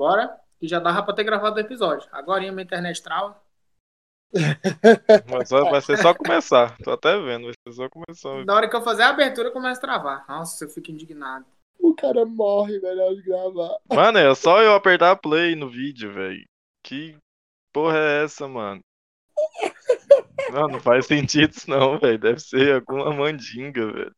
Bora, que já dava pra ter gravado o episódio. Agora minha internet trava. Mas só- vai ser só começar. Tô até vendo, vai ser só começar. Na hora que eu fazer a abertura, começa a travar. Nossa, eu fico indignado. O cara morre, melhor de gravar. Mano, é só eu apertar play no vídeo, velho. Que porra é essa, mano? Não, não faz sentido isso não, velho. Deve ser alguma mandinga, velho.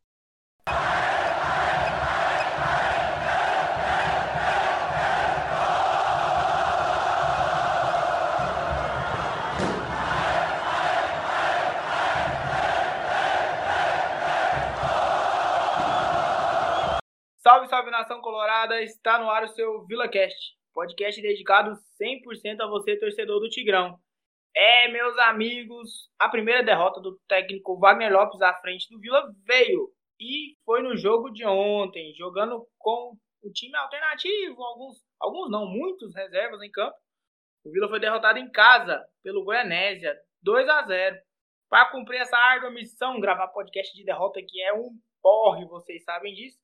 Salve, nação colorada! Está no ar o seu VilaCast, podcast dedicado 100% a você, torcedor do Tigrão. É, meus amigos, a primeira derrota do técnico Wagner Lopes à frente do Vila veio e foi no jogo de ontem, jogando com o time alternativo, alguns, alguns não, muitos reservas em campo. O Vila foi derrotado em casa pelo Goianésia, 2 a 0. Para cumprir essa árdua missão, gravar podcast de derrota que é um porre, vocês sabem disso.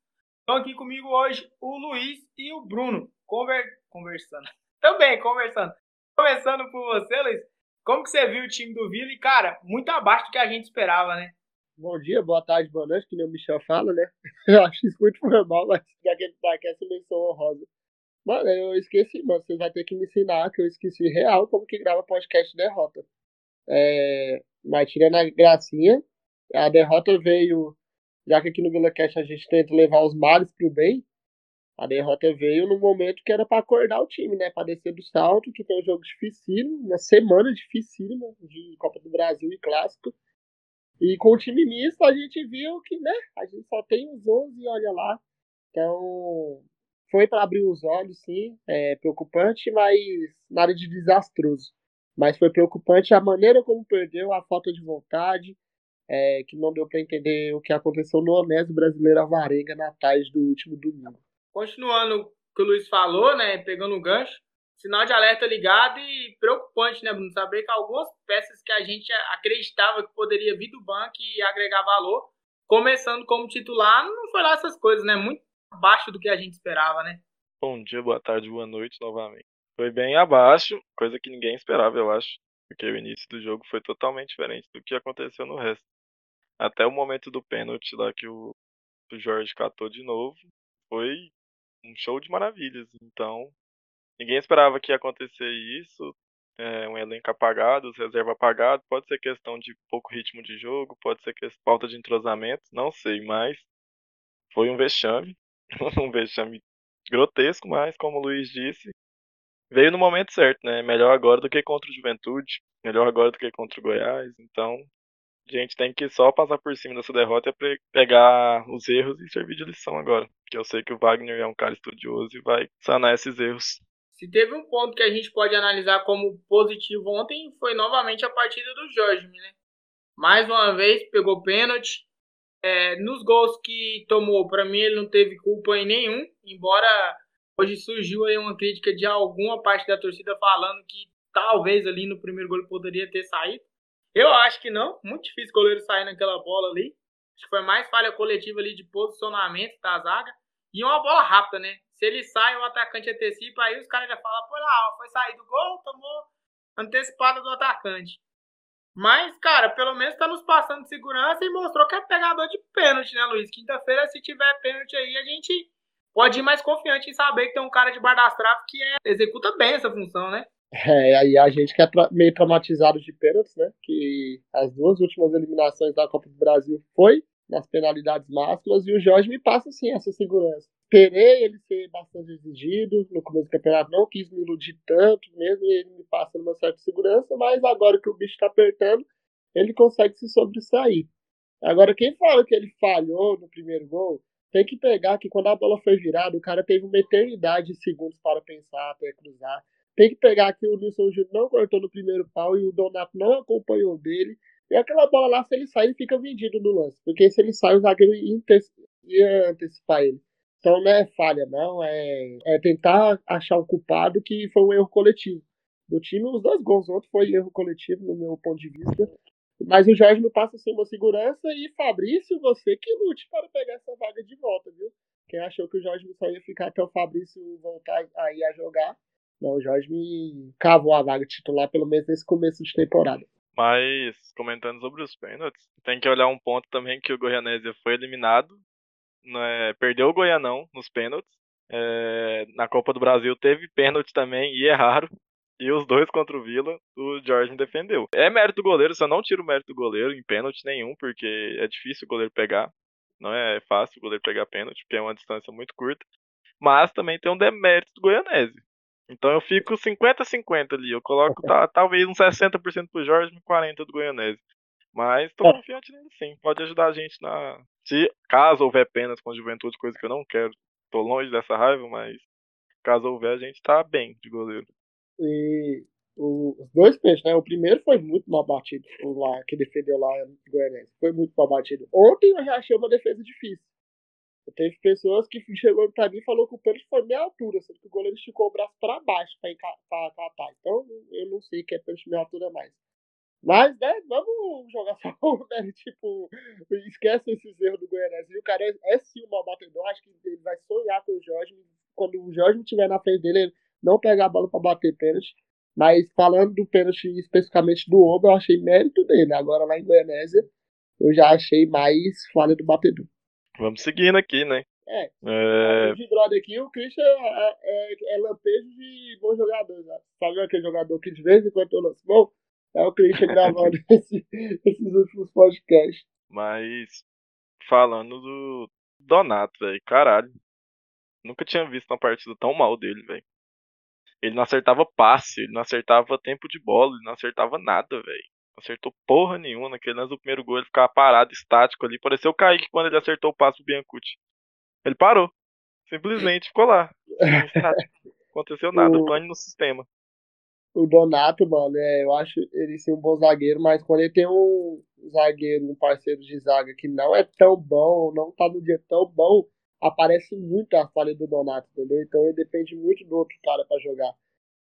Estão aqui comigo hoje o Luiz e o Bruno, conver... conversando. Também conversando. Começando por você, Luiz. Como que você viu o time do Vila? E, cara, muito abaixo do que a gente esperava, né? Bom dia, boa tarde, boa noite, que nem o Michel fala, né? Eu acho isso muito normal, mas já que ele tá essa menção honrosa. Mano, eu esqueci, mano. Vocês vão ter que me ensinar que eu esqueci real como que grava podcast de derrota. É... Mas tirando a gracinha, a derrota veio. Já que aqui no VilaCast a gente tenta levar os males pro bem, a derrota veio no momento que era pra acordar o time, né? Pra descer do salto, que tem um jogo dificílimo, uma semana dificílima de Copa do Brasil e Clássico. E com o time misto a gente viu que, né, a gente só tem os 11 e olha lá. Então, foi para abrir os olhos, sim, é preocupante, mas nada de desastroso. Mas foi preocupante a maneira como perdeu, a falta de vontade, é, que não deu para entender o que aconteceu no Honesto Brasileiro Avarenga na tarde do último domingo. Continuando o que o Luiz falou, né? Pegando o gancho. Sinal de alerta ligado e preocupante, né, Bruno? Saber que algumas peças que a gente acreditava que poderia vir do banco e agregar valor, começando como titular, não foi lá essas coisas, né? Muito abaixo do que a gente esperava, né? Bom dia, boa tarde, boa noite novamente. Foi bem abaixo, coisa que ninguém esperava, eu acho. Porque o início do jogo foi totalmente diferente do que aconteceu no resto. Até o momento do pênalti lá que o, o Jorge catou de novo, foi um show de maravilhas. Então, ninguém esperava que ia acontecer isso. É, um elenco apagado, os reservas apagados. Pode ser questão de pouco ritmo de jogo, pode ser que falta de entrosamento, não sei, mas foi um vexame. um vexame grotesco, mas como o Luiz disse, veio no momento certo, né? Melhor agora do que contra o Juventude, melhor agora do que contra o Goiás. Então, a gente tem que só passar por cima dessa derrota e pegar os erros e servir de lição agora. Porque eu sei que o Wagner é um cara estudioso e vai sanar esses erros. Se teve um ponto que a gente pode analisar como positivo ontem, foi novamente a partida do Jorge, né? Mais uma vez, pegou pênalti. É, nos gols que tomou, para mim ele não teve culpa em nenhum, embora hoje surgiu aí uma crítica de alguma parte da torcida falando que talvez ali no primeiro gol poderia ter saído. Eu acho que não, muito difícil o goleiro sair naquela bola ali. Acho que foi mais falha coletiva ali de posicionamento da zaga. E uma bola rápida, né? Se ele sai, o atacante antecipa, aí os caras já falam, pô lá, foi sair do gol, tomou antecipada do atacante. Mas, cara, pelo menos tá nos passando de segurança e mostrou que é pegador de pênalti, né, Luiz? Quinta-feira, se tiver pênalti aí, a gente pode ir mais confiante em saber que tem um cara de bar das que é, executa bem essa função, né? É, aí a gente que é tra meio traumatizado de pênaltis, né? Que as duas últimas eliminações da Copa do Brasil foi nas penalidades máximas e o Jorge me passa, assim, essa segurança. Esperei ele ser bastante exigido no começo do campeonato, não quis me iludir tanto, mesmo ele me passando uma certa segurança, mas agora que o bicho tá apertando, ele consegue se sobressair. Agora, quem fala que ele falhou no primeiro gol, tem que pegar que quando a bola foi virada, o cara teve uma eternidade de segundos para pensar, até cruzar. Tem que pegar que o Nilson Júnior não cortou no primeiro pau e o Donato não acompanhou dele. E aquela bola lá, se ele sair, ele fica vendido no lance. Porque se ele sai, o zagueiro ia antecipar ele. Então não é falha, não. É, é tentar achar um culpado que foi um erro coletivo. Do time, os dois gols ontem foi erro coletivo, no meu ponto de vista. Mas o Jorge me passa assim uma segurança e Fabrício, você que lute para pegar essa vaga de volta, viu? Quem achou que o Jorge só ia ficar até o Fabrício voltar aí a jogar, Não, o Jorge me cavou a vaga titular, pelo menos nesse começo de temporada. Mas, comentando sobre os pênaltis, tem que olhar um ponto também que o Goianésia foi eliminado. Né, perdeu o Goianão nos pênaltis. É, na Copa do Brasil teve pênalti também, e é raro. E os dois contra o Vila, o Jorge defendeu. É mérito do goleiro, só não tiro o mérito do goleiro em pênalti nenhum, porque é difícil o goleiro pegar. Não é fácil o goleiro pegar pênalti, porque é uma distância muito curta. Mas também tem um demérito do Goianese. Então eu fico 50-50 ali. Eu coloco tá, talvez uns 60% pro Jorge e 40% do Goianese. Mas tô é. confiante nele sim. Pode ajudar a gente na. Se caso houver penas com a juventude, coisa que eu não quero. Tô longe dessa raiva, mas caso houver, a gente tá bem de goleiro. E os dois peixes, né? O primeiro foi muito mal batido, o lá que defendeu lá no Goianese. Foi muito mal batido. Ontem eu já achei uma defesa difícil. Teve pessoas que chegou pra mim e falou que o pênalti foi meia altura, sendo que o goleiro esticou o braço para baixo para catar. Então eu não sei que é pênalti meia altura mais. Mas, né, vamos jogar só né, tipo, esquece esses erros do Goianese. E o cara é, é sim um mal batedor, acho que ele vai sonhar com o Jorge. Quando o Jorge estiver na frente dele, ele não pegar a bola para bater pênalti. Mas falando do pênalti especificamente do Oba, eu achei mérito dele. Agora lá em Goianésia, eu já achei mais falha do batedor. Vamos seguindo aqui, né? É. é... De brother aqui, o Christian é, é, é lampejo de bom jogador. Né? Sabe aquele jogador que de vez em quando eu lanço bom? É o Christian gravando esse, esses últimos podcasts. Mas, falando do Donato, velho, caralho. Nunca tinha visto uma partida tão mal dele, velho. Ele não acertava passe, ele não acertava tempo de bola, ele não acertava nada, velho. Não acertou porra nenhuma. Naquele lance do primeiro gol, ele ficava parado, estático ali. Pareceu o Kaique quando ele acertou o passe pro Biancucci. Ele parou. Simplesmente ficou lá. Estático. Aconteceu nada, o... pane no sistema. O Donato, mano, é, eu acho ele ser um bom zagueiro, mas quando ele tem um zagueiro, um parceiro de zaga que não é tão bom, não tá no dia tão bom, aparece muito a falha do Donato, entendeu? Então ele depende muito do outro cara para jogar.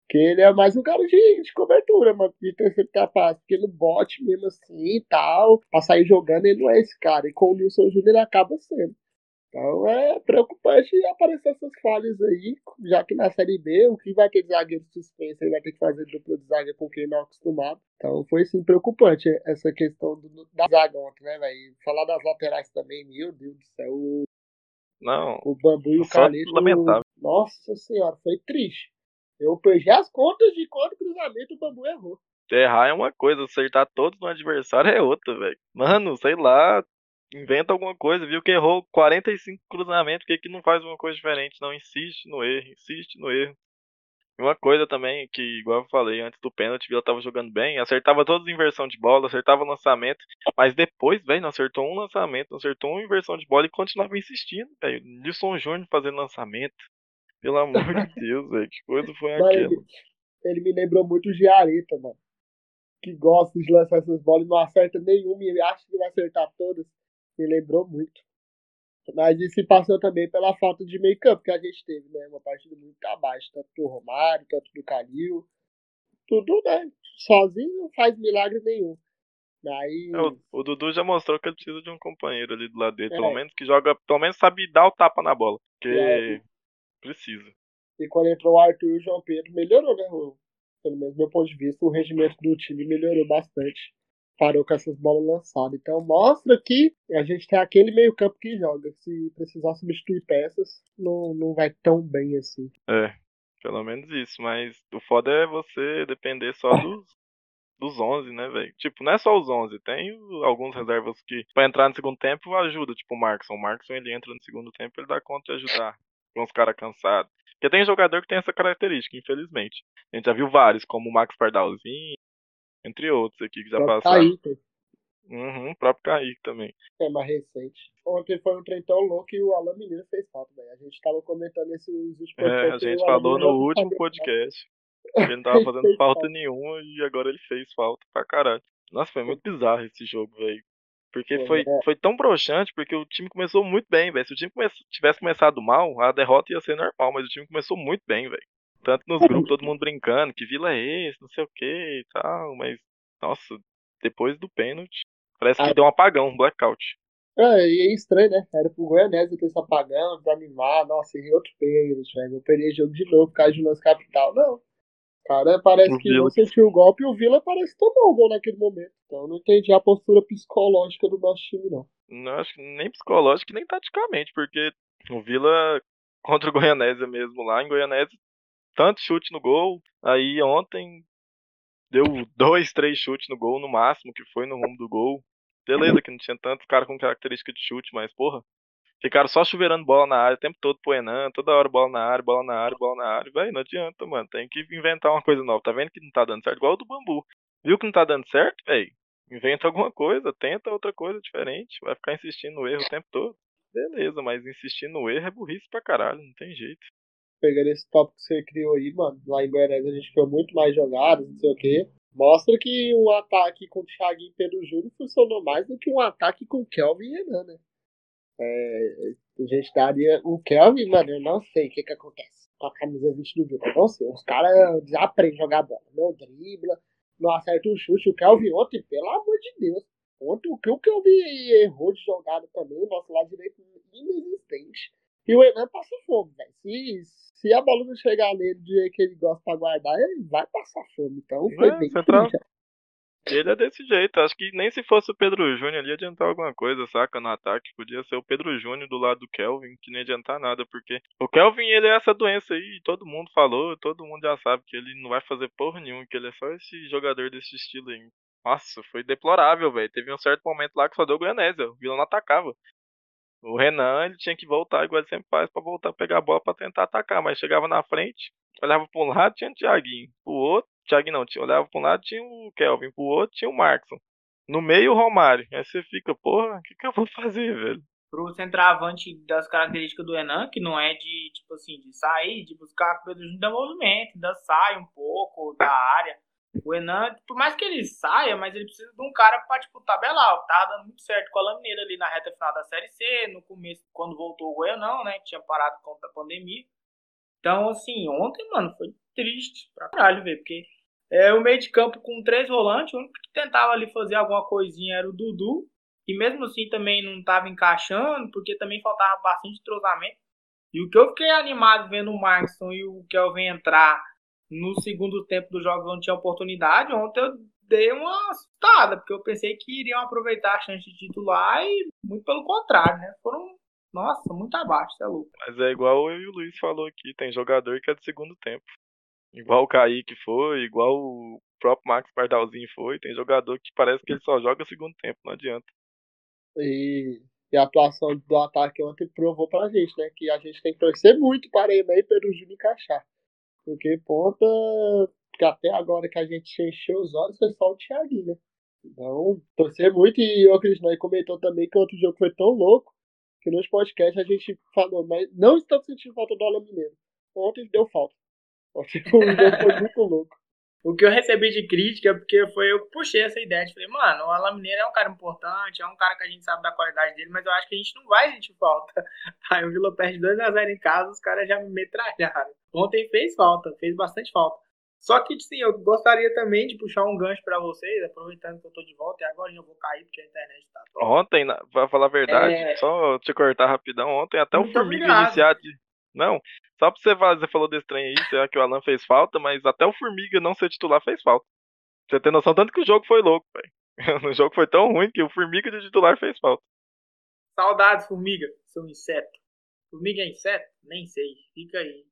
Porque ele é mais um cara de, de cobertura, mano, de terceiro capaz. Porque no bote mesmo assim e tal, pra sair jogando, ele não é esse cara. E com o Nilson Júnior ele acaba sendo. Então é preocupante aparecer essas falhas aí, já que na Série B, o que vai ter de zagueiro suspenso, ele vai ter que fazer dupla de zaga com quem não é acostumado. Então foi sim preocupante essa questão do, da zaga ontem, né, velho? Falar das laterais também, meu Deus do céu. O, não. O Bambu e o Calixto. Lamentável. Nossa senhora, foi triste. Eu perdi as contas de quando cruzamento o Bambu errou. Errar é uma coisa, acertar todos no adversário é outra, velho. Mano, sei lá, inventa alguma coisa, viu que errou 45 cruzamentos, que, que não faz uma coisa diferente? Não insiste no erro, insiste no erro. Uma coisa também que, igual eu falei antes do pênalti, o Vila tava jogando bem, acertava todas as inversão de bola, acertava lançamento, mas depois, velho, não acertou um lançamento, não acertou uma inversão de bola e continuava insistindo, velho. Nilson Júnior fazendo lançamento. Pelo amor de Deus, velho, que coisa foi aquela? Ele, ele me lembrou muito o Giareta, mano. Que gosta de lançar essas bolas e não acerta nenhuma e acha que vai acertar todas me lembrou muito. Mas isso se passou também pela falta de meio campo que a gente teve, né? Uma partida muito abaixo, tanto do Romário, tanto do Calil. Tudo, né? Sozinho não faz milagre nenhum. Aí... É, o, o, Dudu já mostrou que ele precisa de um companheiro ali do lado dele, é. pelo menos que joga, pelo menos sabe dar o tapa na bola, porque é. Precisa. E quando entrou o Arthur e o João Pedro, melhorou, né? Pelo menos do meu ponto de vista, o regimento do time melhorou bastante parou com essas bolas lançadas. Então mostra que a gente tem aquele meio campo que joga. Se precisar substituir peças, não, não vai tão bem assim. É, pelo menos isso. Mas o foda é você depender só dos, dos 11, né, velho? Tipo, não é só os 11. Tem alguns reservas que, pra entrar no segundo tempo, ajuda. Tipo o Markson. O Markson, ele entra no segundo tempo, ele dá conta de ajudar. Com os caras cansados. Porque tem jogador que tem essa característica, infelizmente. A gente já viu vários, como o Max Pardalzinho, entre outros aqui que já passaram. Kaique. Uhum, o próprio Kaique também. É mais recente. Ontem foi um trem tão louco que o Alan Mineiro fez falta, velho. A gente tava comentando esse últimos É, a gente falou no último podcast. Ele não tava fazendo falta, falta nenhuma e agora ele fez falta pra caralho. Nossa, foi muito bizarro esse jogo, velho. Porque foi, é. foi tão broxante, porque o time começou muito bem, velho. Se o time come tivesse começado mal, a derrota ia ser normal, mas o time começou muito bem, velho. Tanto nos grupos, todo mundo brincando, que vila é esse, não sei o que e tal, mas, nossa, depois do pênalti, parece que ah. deu um apagão, um blackout. É, e é estranho, né? Era pro Goianese ter esse apagão, desanimar, nossa, errei outro pênalti, velho. Eu perdi jogo de novo por causa de nosso capital. Não. Cara, parece O que não sentiu o golpe e o Vila parece que tomou o gol naquele momento. Então eu não entendi a postura psicológica do nosso time, não. Não acho que nem psicológico nem taticamente, porque o Vila contra o Goianésia mesmo lá, em Goianésia, tanto chute no gol, aí ontem deu dois, três chutes no gol no máximo, que foi no rumo do gol. Beleza, que não tinha tantos caras com característica de chute, mas porra, ficaram só chuveirando bola na área o tempo todo pro Enan, toda hora bola na área, bola na área, bola na área, velho, não adianta, mano, tem que inventar uma coisa nova, tá vendo que não tá dando certo, igual o do Bambu. Viu que não tá dando certo, velho? Inventa alguma coisa, tenta outra coisa diferente. Vai ficar insistindo no erro o tempo todo. Beleza, mas insistir no erro é burrice pra caralho, não tem jeito. Pegando esse tópico que você criou aí, mano, lá em Goiânia a gente criou muito mais jogadas, não sei o quê. Mostra que um ataque com o Thiaguinho e Pedro Júnior funcionou mais do que um ataque com Kelvin e Renan, né? É, a gente daria. O Kelvin, mano, eu não sei o que que acontece com a camisa 20 do eu Não sei. Os caras já aprendem a jogar bola. Não dribla, não acerta o chute. O Kelvin ontem, pelo amor de Deus. Ontem o que o Kelvin errou de jogada também, o nosso lado direito inexistente. E o Enan passa fome, velho. Se, se a bola não chegar nele do jeito que ele gosta pra guardar, ele vai passar fome. Então foi É, bem central. Ele é desse jeito. Acho que nem se fosse o Pedro Júnior ali ia adiantar alguma coisa, saca? No ataque. Podia ser o Pedro Júnior do lado do Kelvin, que nem ia adiantar nada, porque o Kelvin, ele é essa doença aí, todo mundo falou, todo mundo já sabe que ele não vai fazer porra nenhuma, que ele é só esse jogador desse estilo aí. Nossa, foi deplorável, velho. Teve um certo momento lá que só deu Goianésia, o Vila não atacava. O Renan, ele tinha que voltar, igual ele sempre faz, pra voltar a pegar a bola pra tentar atacar, mas chegava na frente, olhava pra um lado, tinha o Thiaguinho, pro outro, Thiaguinho não, tinha, olhava pra um lado, tinha o Kelvin, pro outro, tinha o Markson. No meio, o Romário. Aí você fica, porra, o que, que eu vou fazer, velho? Pro centroavante das características do Enan, que não é de, tipo assim, de sair, de buscar o Pedro Júnior dá movimento, ainda sai um pouco da área. O Enan, por mais que ele saia, mas ele precisa de um cara pra, tipo, tabelar. Tava dando muito certo com a Lamineira ali na reta final da Série C, no começo, quando voltou o Goianão, né, que tinha parado por conta da pandemia. Então, assim, ontem, mano, foi triste pra caralho, velho, porque é, o meio de campo com três volantes, o único que tentava ali fazer alguma coisinha era o Dudu, e mesmo assim também não estava encaixando, porque também faltava bastante entrosamento. E o que eu fiquei animado vendo o Markson e o Kelvin entrar no segundo tempo dos jogos onde tinha oportunidade, ontem eu dei uma assustada, porque eu pensei que iriam aproveitar a chance de titular e muito pelo contrário, né? Foram, nossa, muito abaixo, é louco. Mas é igual eu e o Luiz falou aqui, tem jogador que é de segundo tempo. Igual o Kaique foi, igual o próprio Max Pardalzinho foi, tem jogador que parece que ele só joga segundo tempo, não adianta. E, e a atuação do ataque ontem provou pra gente, né? Que a gente tem que torcer muito para Enan e Pedro Júnior encaixar. Porque ponta, que até agora que a gente encheu os olhos foi só o Thiaguinho, né? Então, torcer muito e o Crisnói comentou também que outro jogo foi tão louco que nos podcasts a gente falou, mas não estamos sentindo falta do Alan Mineiro. Ontem deu falta. Ontem o jogo foi muito louco. O que eu recebi de crítica, porque foi eu que puxei essa ideia. de falei, mano, o Alan Mineiro é um cara importante, é um cara que a gente sabe da qualidade dele, mas eu acho que a gente não vai sentir falta. Aí o Vila perde 2x0 em casa, os caras já me metralharam. Ontem fez falta, fez bastante falta. Só que, sim, eu gostaria também de puxar um gancho pra vocês, aproveitando que eu tô de volta, e agora eu vou cair porque a internet tá. Ontem, na- pra falar a verdade, É. só te cortar rapidão, ontem até o Formiga iniciar de. Não, só pra você falar, você falou desse trem aí, será que o Alan fez falta, mas até o Formiga não ser titular fez falta. Você tem noção, tanto que o jogo foi louco, velho. O jogo foi tão ruim que o Formiga de titular fez falta. Saudades, formiga, seu inseto. Formiga é inseto? Nem sei, fica aí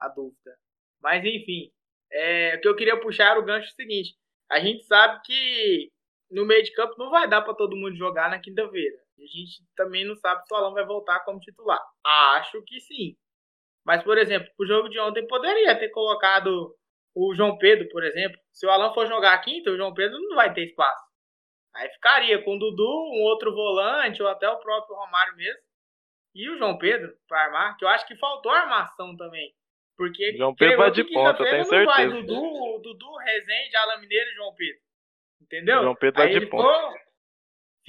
a dúvida. Mas enfim, é, o que eu queria puxar era o gancho seguinte. A gente sabe que no meio de campo não vai dar para todo mundo jogar na quinta-feira. A gente também não sabe se o Alan vai voltar como titular. Acho que sim. Mas, por exemplo, o jogo de ontem poderia ter colocado o João Pedro, por exemplo. Se o Alan for jogar a quinta, o João Pedro não vai ter espaço. Aí ficaria com o Dudu, um outro volante, ou até o próprio Romário mesmo. E o João Pedro para armar, que eu acho que faltou armação também. Porque João Pedro vai de ponta, eu tenho não vai certeza. Dudu, Dudu, Rezende, Alan Mineiro e João Pedro. Entendeu? João Pedro vai de ponta. ficou,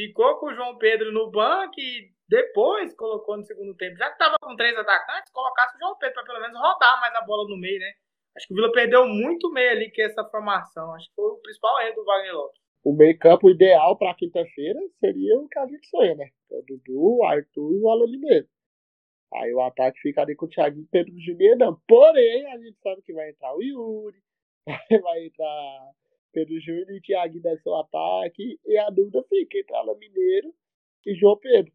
ficou com o João Pedro no banco e depois colocou no segundo tempo. Já que tava com três atacantes, colocasse o João Pedro para pelo menos rodar mais a bola no meio, né? Acho que o Vila perdeu muito meio ali com essa formação. Acho que foi o principal erro do Wagner Lopes. O meio-campo ideal pra quinta-feira seria o que a gente sonha, né? O Dudu, o Arthur e o Alan Mineiro. Aí o ataque fica ali com o Thiaguinho e Pedro não. Porém, a gente sabe que vai entrar o Yuri, vai entrar Pedro Júnior e Thiaguinho deve ser o ataque. E a dúvida fica entre Alan Mineiro e João Pedro.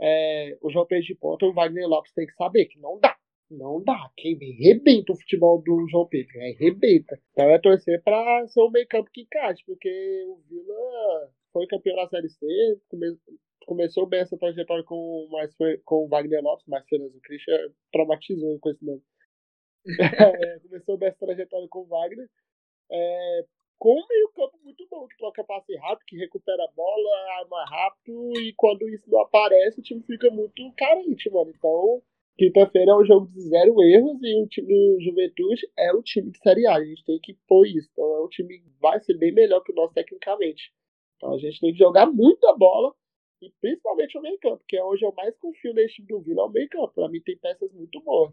É, o João Pedro de ponta, o Wagner Lopes tem que saber que não dá. Não dá. Quem rebenta o futebol do João Pedro. É, rebenta. Então é torcer para ser um meio campo que encaixe, porque o Vila foi campeão da Série C, come, começou bem essa trajetória com, mais, com o Wagner Lopes, mais Fernandes. O Christian traumatizou com esse nome. é, começou bem essa trajetória com o Wagner. É, com um meio campo muito bom, que troca passe rápido, que recupera a bola, arma rápido, e quando isso não aparece, o time fica muito carente, mano. Então, quinta-feira é um jogo de zero erros e o time do Juventude é o time de Série A. A gente tem que pôr isso. Então, é um time que vai ser bem melhor que o nosso tecnicamente. Então, a gente tem que jogar muita bola e principalmente o meio campo, que é onde eu mais confio nesse time do Vila, é o meio campo. Pra mim, tem peças muito boas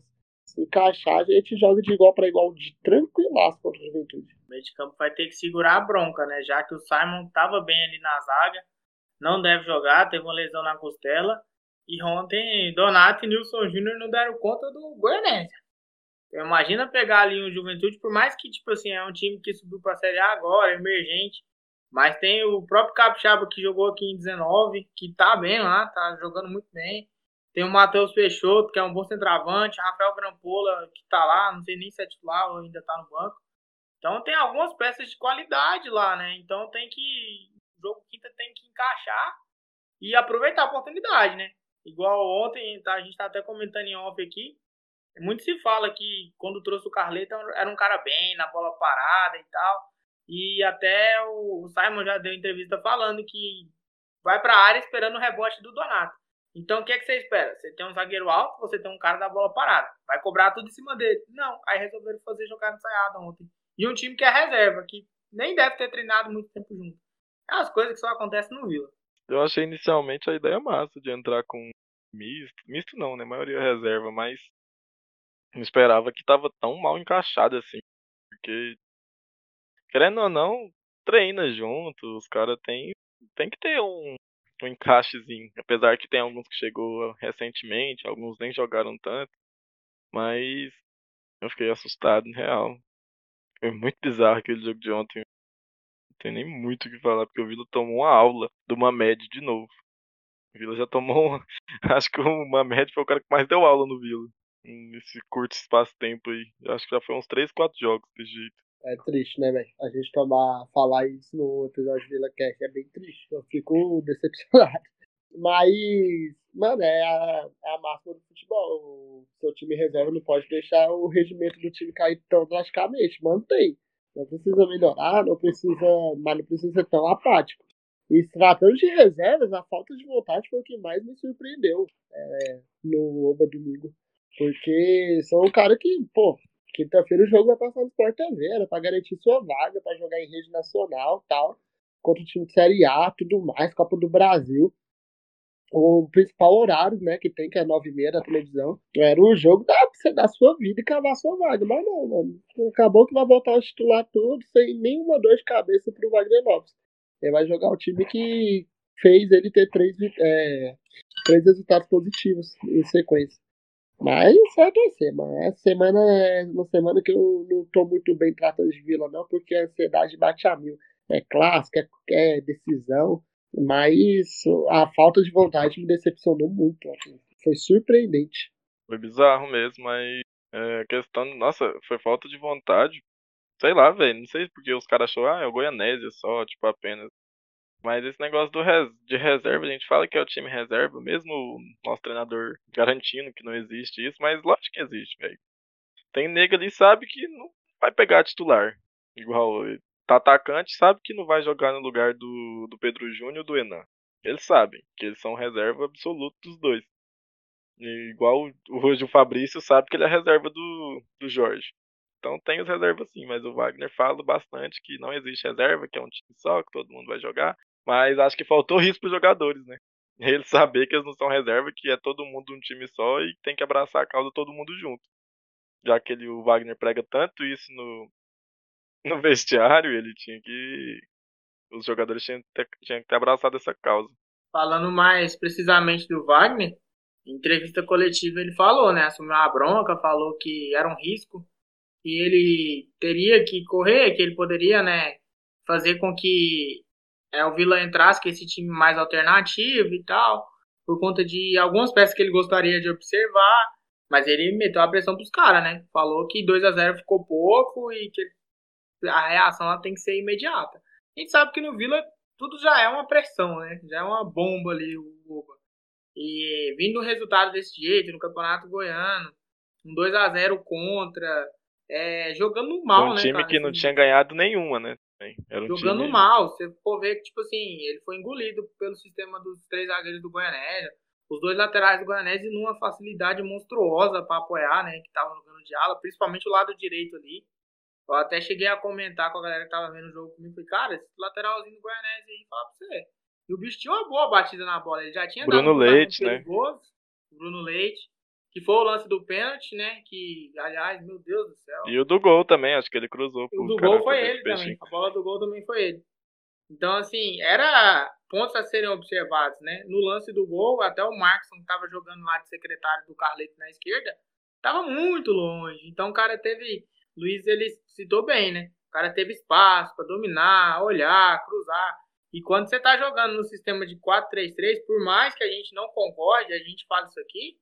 se encaixar, a gente joga de igual para igual, de tranquilaço contra o Juventude. O meio de campo vai ter que segurar a bronca, né? Já que o Simon estava bem ali na zaga, não deve jogar, teve uma lesão na costela. E ontem Donato e Nilson Júnior não deram conta do Goianense. Imagina pegar ali um Juventude, por mais que, tipo assim, é um time que subiu pra Série A agora, emergente. Mas tem o próprio Capixaba que jogou aqui em 19, que tá bem lá, tá jogando muito bem. Tem o Matheus Peixoto, que é um bom centroavante. Rafael Grampola, que tá lá, não sei nem se é titular ou ainda tá no banco. Então tem algumas peças de qualidade lá, né? Então tem que. O jogo quinta tem que encaixar e aproveitar a oportunidade, né? Igual ontem, tá, a gente tá até comentando em off aqui. Muito se fala que quando trouxe o Carleta era um cara bem, na bola parada e tal. E até o Simon já deu entrevista falando que vai para a área esperando o rebote do Donato. Então o que, é que você espera? Você tem um zagueiro alto, você tem um cara da bola parada. Vai cobrar tudo em cima dele. Não, aí resolveram fazer jogar ensaiada ontem. E um time que é reserva, que nem deve ter treinado muito tempo junto. É as coisas que só acontecem no Vila. Eu achei inicialmente a ideia massa de entrar com misto. Misto não, né? A maioria é reserva, mas não esperava que tava tão mal encaixado assim. Porque, querendo ou não, treina junto, os caras tem, tem que ter um, um encaixezinho. Apesar que tem alguns que chegou recentemente, alguns nem jogaram tanto. Mas eu fiquei assustado, em real. Foi muito bizarro aquele jogo de ontem. Não tem nem muito o que falar, porque o Vila tomou uma aula do Mamed de novo. O Vila já tomou uma... Acho que o Mamed foi o cara que mais deu aula no Vila. Nesse curto espaço-tempo aí. Acho que já foi uns 3, 4 jogos desse jeito. É triste, né, velho? A gente tomar, falar isso no episódio de Vila Cast é bem triste. Eu fico decepcionado. Mas, mano, é a, é a máxima do futebol. O seu time reserva não pode deixar o regimento do time cair tão drasticamente. Mantém. Não precisa melhorar, não precisa, mas não precisa ser tão apático. E tratando de reservas, a falta de vontade foi o que mais me surpreendeu é, no Oba Domingo. Porque são um cara que, pô, Quinta-feira o jogo vai passar no Sport TV, era pra garantir sua vaga, para jogar em rede nacional tal. Contra o time de Série A, tudo mais, Copa do Brasil. O principal horário, né, que tem, que é 9 e meia da televisão, era o jogo da, dar sua vida e cavar sua vaga. Mas não, mano. Acabou que vai voltar o titular tudo, sem nenhuma dor de cabeça pro Wagner Lopes. Ele vai jogar o time que fez ele ter três, é, três resultados positivos em sequência. Mas vai torcer, mano. Essa semana é uma semana que eu não tô muito bem tratando de Vila, não, porque a ansiedade bate a mil. É clássico, é, é decisão, mas a falta de vontade me decepcionou muito. Assim. Foi surpreendente. Foi bizarro mesmo, mas é, questão, nossa, foi falta de vontade. Sei lá, velho, não sei porque os caras achou, ah, é o Goianésia só, tipo, apenas. Mas esse negócio do res, de reserva, a gente fala que é o time reserva, mesmo o nosso treinador garantindo que não existe isso, mas lógico que existe, velho. Tem nego ali sabe que não vai pegar titular. Igual tá atacante, sabe que não vai jogar no lugar do, do Pedro Júnior do Enan. Eles sabem que eles são reserva absoluta dos dois. E igual hoje o Fabrício sabe que ele é reserva do, do Jorge. Então tem os reservas sim, mas o Wagner fala bastante que não existe reserva, que é um time só, que todo mundo vai jogar. Mas acho que faltou risco pros jogadores, né? Eles saber que eles não são reserva, que é todo mundo um time só e tem que abraçar a causa todo mundo junto. Já que ele, o Wagner prega tanto isso no, no vestiário, ele tinha que. Os jogadores tinham, ter, tinham que ter abraçado essa causa. Falando mais precisamente do Wagner, Em entrevista coletiva ele falou, né? Assumiu a bronca, falou que era um risco, que ele teria que correr, que ele poderia, né, fazer com que é, o Vila entrasse com esse time mais alternativo e tal, por conta de algumas peças que ele gostaria de observar, mas ele meteu a pressão pros caras, né? Falou que 2 a 0 ficou pouco e que a reação ela tem que ser imediata. A gente sabe que no Vila tudo já é uma pressão, né? Já é uma bomba ali, o E vindo um resultado desse jeito no Campeonato Goiano, um 2 a 0 contra, é, jogando mal, um né? time cara? que não Assim, tinha ganhado nenhuma, né? Um jogando time... mal. Você for ver que, tipo assim, ele foi engolido pelo sistema dos três zagueiros do Goianésia. Os dois laterais do Goianésia numa facilidade monstruosa para apoiar, né? Que estavam jogando de ala, principalmente o lado direito ali. Eu até cheguei a comentar com a galera que tava vendo o jogo comigo. Falei, cara, esse lateralzinho do Goianésia aí, fala pra você. E o bicho tinha uma boa batida na bola. Ele já tinha Bruno dado um Leite, né? perigoso, Bruno Leite. Que foi o lance do pênalti, né? Que, aliás, meu Deus do céu. E o do gol também, acho que ele cruzou. O do gol foi fazer ele também. A bola do gol também foi ele. Então, assim, era pontos a serem observados, né? No lance do gol, até o Markson que tava jogando lá de secretário do Carleto na esquerda, tava muito longe. Então o cara teve. Luiz, ele citou bem, né? O cara teve espaço para dominar, olhar, cruzar. E quando você tá jogando no sistema de 4-3-3, por mais que a gente não concorde, a gente fala isso aqui,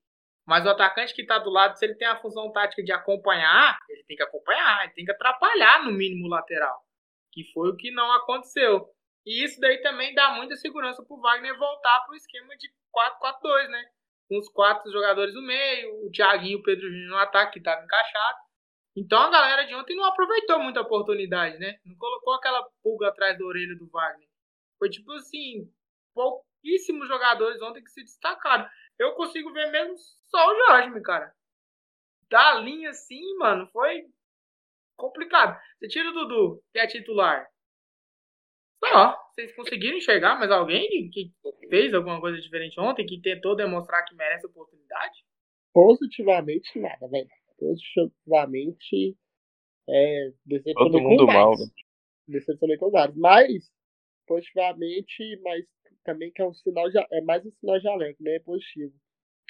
mas o atacante que tá do lado, se ele tem a função tática de acompanhar, ele tem que acompanhar, ele tem que atrapalhar no mínimo o lateral. Que foi o que não aconteceu. E isso daí também dá muita segurança pro Wagner voltar pro esquema de 4-4-2, né? Com os quatro jogadores no meio, o Thiaguinho e o Pedro Júnior no ataque, que tava encaixado. Então a galera de ontem não aproveitou muita oportunidade, né? Não colocou aquela pulga atrás da orelha do Wagner. Foi tipo assim, pouquíssimos jogadores ontem que se destacaram. Eu consigo ver mesmo só o Jorge, cara. Da linha assim, mano, foi complicado. Você tira o Dudu, que é titular. Só, vocês conseguiram enxergar mais alguém que fez alguma coisa diferente ontem, que tentou demonstrar que merece oportunidade? Positivamente, nada, velho. Positivamente, é, decepcionei Todo com mundo mal, vários. Decepcionei com vários. Mas, positivamente, mas também que é um sinal, de, é mais um sinal de alerta, né? É positivo.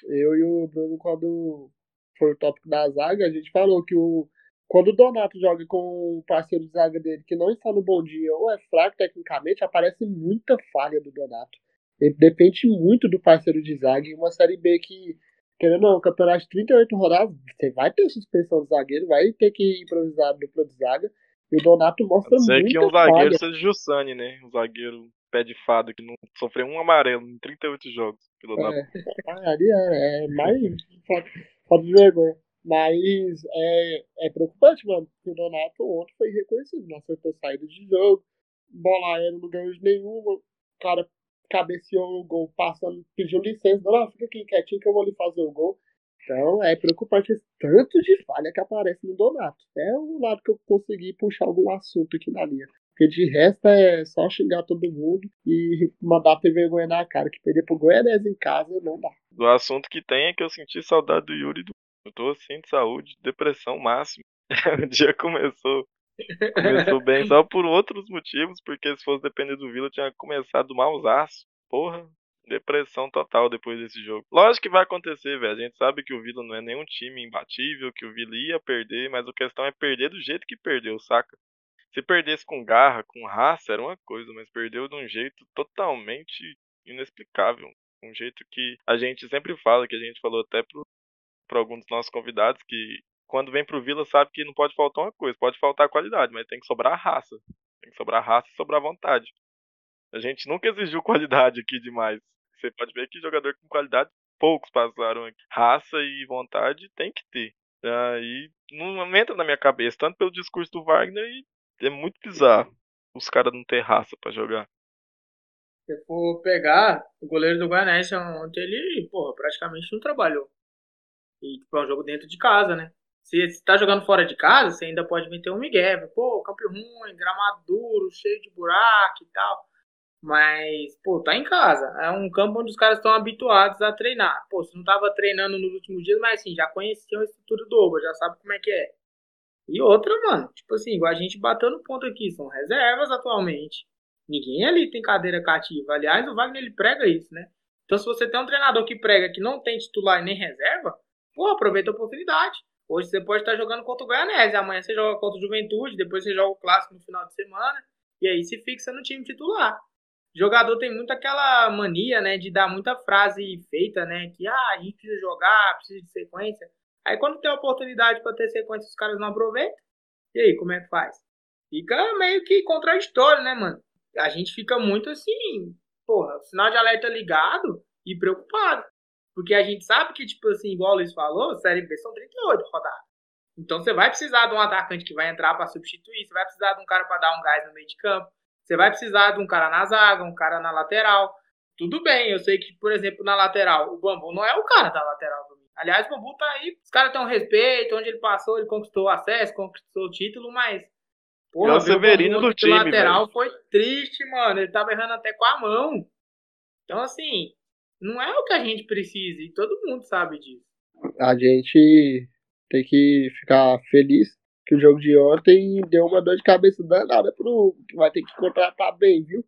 Eu e o Bruno, quando foi o tópico da zaga, a gente falou que o, quando o Donato joga com o parceiro de zaga dele que não está no bom dia ou é fraco tecnicamente, aparece muita falha do Donato. Ele depende muito do parceiro de zaga em uma Série B que, querendo ou não, campeonato de 38 rodadas, você vai ter suspensão do zagueiro, vai ter que improvisar a dupla de zaga. E o Donato mostra ser muita que um zagueiro falha. seja Jussani, né? Um zagueiro pé de fada que não sofreu um amarelo em 38 jogos. Da É, ali é, é mais falta de vergonha. Mas é, é preocupante, mano, porque o Donato ontem foi reconhecido, não acertou saída de jogo, bola aérea não ganhou de nenhuma, o cara cabeceou no gol, passando, pediu licença, não, fica aqui quietinho que eu vou lhe fazer o gol. Então é preocupante esse tanto de falha que aparece no Donato. É o lado que eu consegui puxar algum assunto aqui na linha. Porque de resto é só xingar todo mundo e mandar ter vergonha na cara. Que perder pro Goianese em casa não dá. Do assunto que tem é que eu senti saudade do Yuri. Do... Eu tô assim de saúde, depressão máxima. o dia começou. Começou bem só por outros motivos, porque se fosse depender do Vila, tinha começado malzaço. Porra, depressão total depois desse jogo. Lógico que vai acontecer, velho. A gente sabe que o Vila não é nenhum time imbatível, que o Vila ia perder, mas a questão é perder do jeito que perdeu, saca? Se perdesse com garra, com raça, era uma coisa, mas perdeu de um jeito totalmente inexplicável. Um jeito que a gente sempre fala, que a gente falou até pro, pra alguns dos nossos convidados, que quando vem pro Vila sabe que não pode faltar uma coisa, pode faltar qualidade, mas tem que sobrar raça. Tem que sobrar raça e sobrar vontade. A gente nunca exigiu qualidade aqui demais. Você pode ver que jogador com qualidade, poucos passaram aqui. Raça e vontade tem que ter. Aí não entra na minha cabeça, tanto pelo discurso do Wagner e é muito bizarro os caras não ter raça pra jogar. Se for pegar, o goleiro do Goianese ontem, ele, porra, praticamente não trabalhou. E tipo, é um jogo dentro de casa, né? Se você tá jogando fora de casa, você ainda pode meter um Miguel. Pô, campo ruim, gramado duro, cheio de buraco e tal. Mas, pô, tá em casa. É um campo onde os caras estão habituados a treinar. Pô, você não tava treinando nos últimos dias, mas assim, já conheciam a estrutura do Oba, já sabe como é que é. E outra, mano, tipo assim, igual a gente bateu no ponto aqui, são reservas atualmente. Ninguém ali tem cadeira cativa. Aliás, o Wagner ele prega isso, né? Então, se você tem um treinador que prega que não tem titular e nem reserva, pô, aproveita a oportunidade. Hoje você pode estar jogando contra o Goianese, amanhã você joga contra o Juventude, depois você joga o Clássico no final de semana, e aí se fixa no time titular. O jogador tem muito aquela mania, né, de dar muita frase feita, né, que ah, a gente precisa jogar, precisa de sequência. Aí quando tem oportunidade para ter sequência, os caras não aproveitam. E aí, como é que faz? Fica meio que contraditório, né, mano? A gente fica muito assim, porra, sinal de alerta ligado e preocupado. Porque a gente sabe que, tipo assim, igual o Luiz falou, Série B são 38 rodadas. Então você vai precisar de um atacante que vai entrar para substituir, você vai precisar de um cara para dar um gás no meio de campo, você vai precisar de um cara na zaga, um cara na lateral. Tudo bem, eu sei que, por exemplo, na lateral, o Bambu não é o cara da lateral do Aliás, o Bambu tá aí, os caras têm um respeito, onde ele passou, ele conquistou acesso, conquistou o título, mas. Porra, é o Severino do time. lateral véio. foi triste, mano. Ele tava errando até com a mão. Então, assim, não é o que a gente precisa, e todo mundo sabe disso. A gente tem que ficar feliz que o jogo de ontem deu uma dor de cabeça danada pro que vai ter que contratar bem, viu?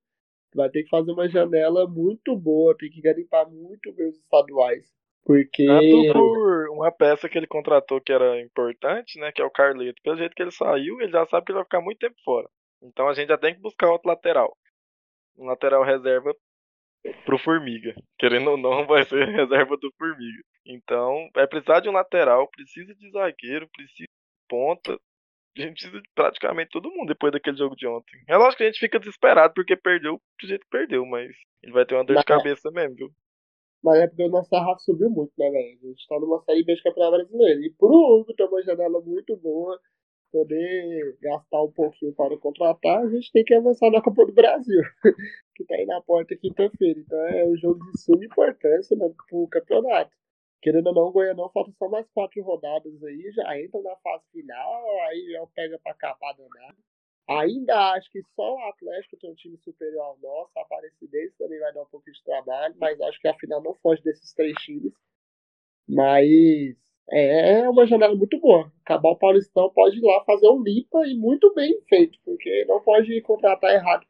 Vai ter que fazer uma janela muito boa, tem que garimpar muito bem os estaduais. Porque. Tanto por uma peça que ele contratou que era importante, né? Que é o Carleto. Pelo jeito que ele saiu, ele já sabe que ele vai ficar muito tempo fora. Então a gente já tem que buscar outro lateral. Um lateral reserva pro Formiga. Querendo ou não, vai ser reserva do Formiga. Então, é precisar de um lateral, precisa de zagueiro, precisa de ponta. A gente precisa de praticamente todo mundo depois daquele jogo de ontem. É lógico que a gente fica desesperado porque perdeu do jeito que perdeu, mas ele vai ter uma dor de cabeça mesmo, viu? Mas é porque o nosso sarrafo subiu muito, né, velho? A gente tá numa série B de campeonato brasileiro. E um Hugo ter uma janela muito boa, poder gastar um pouquinho para contratar, a gente tem que avançar na Copa do Brasil, que tá aí na porta quinta-feira. Então é um jogo de suma importância né, pro campeonato. Querendo ou não, o Goianão falta só mais quatro rodadas aí, já entra na fase final, aí já pega pra capar danado. Ainda acho que só o Atlético tem um time superior ao nosso, a Aparecidense também vai dar um pouco de trabalho, mas acho que a final não foge desses três times. Mas é uma janela muito boa. Acabar o Paulistão pode ir lá fazer um limpa e muito bem feito, porque não pode contratar errado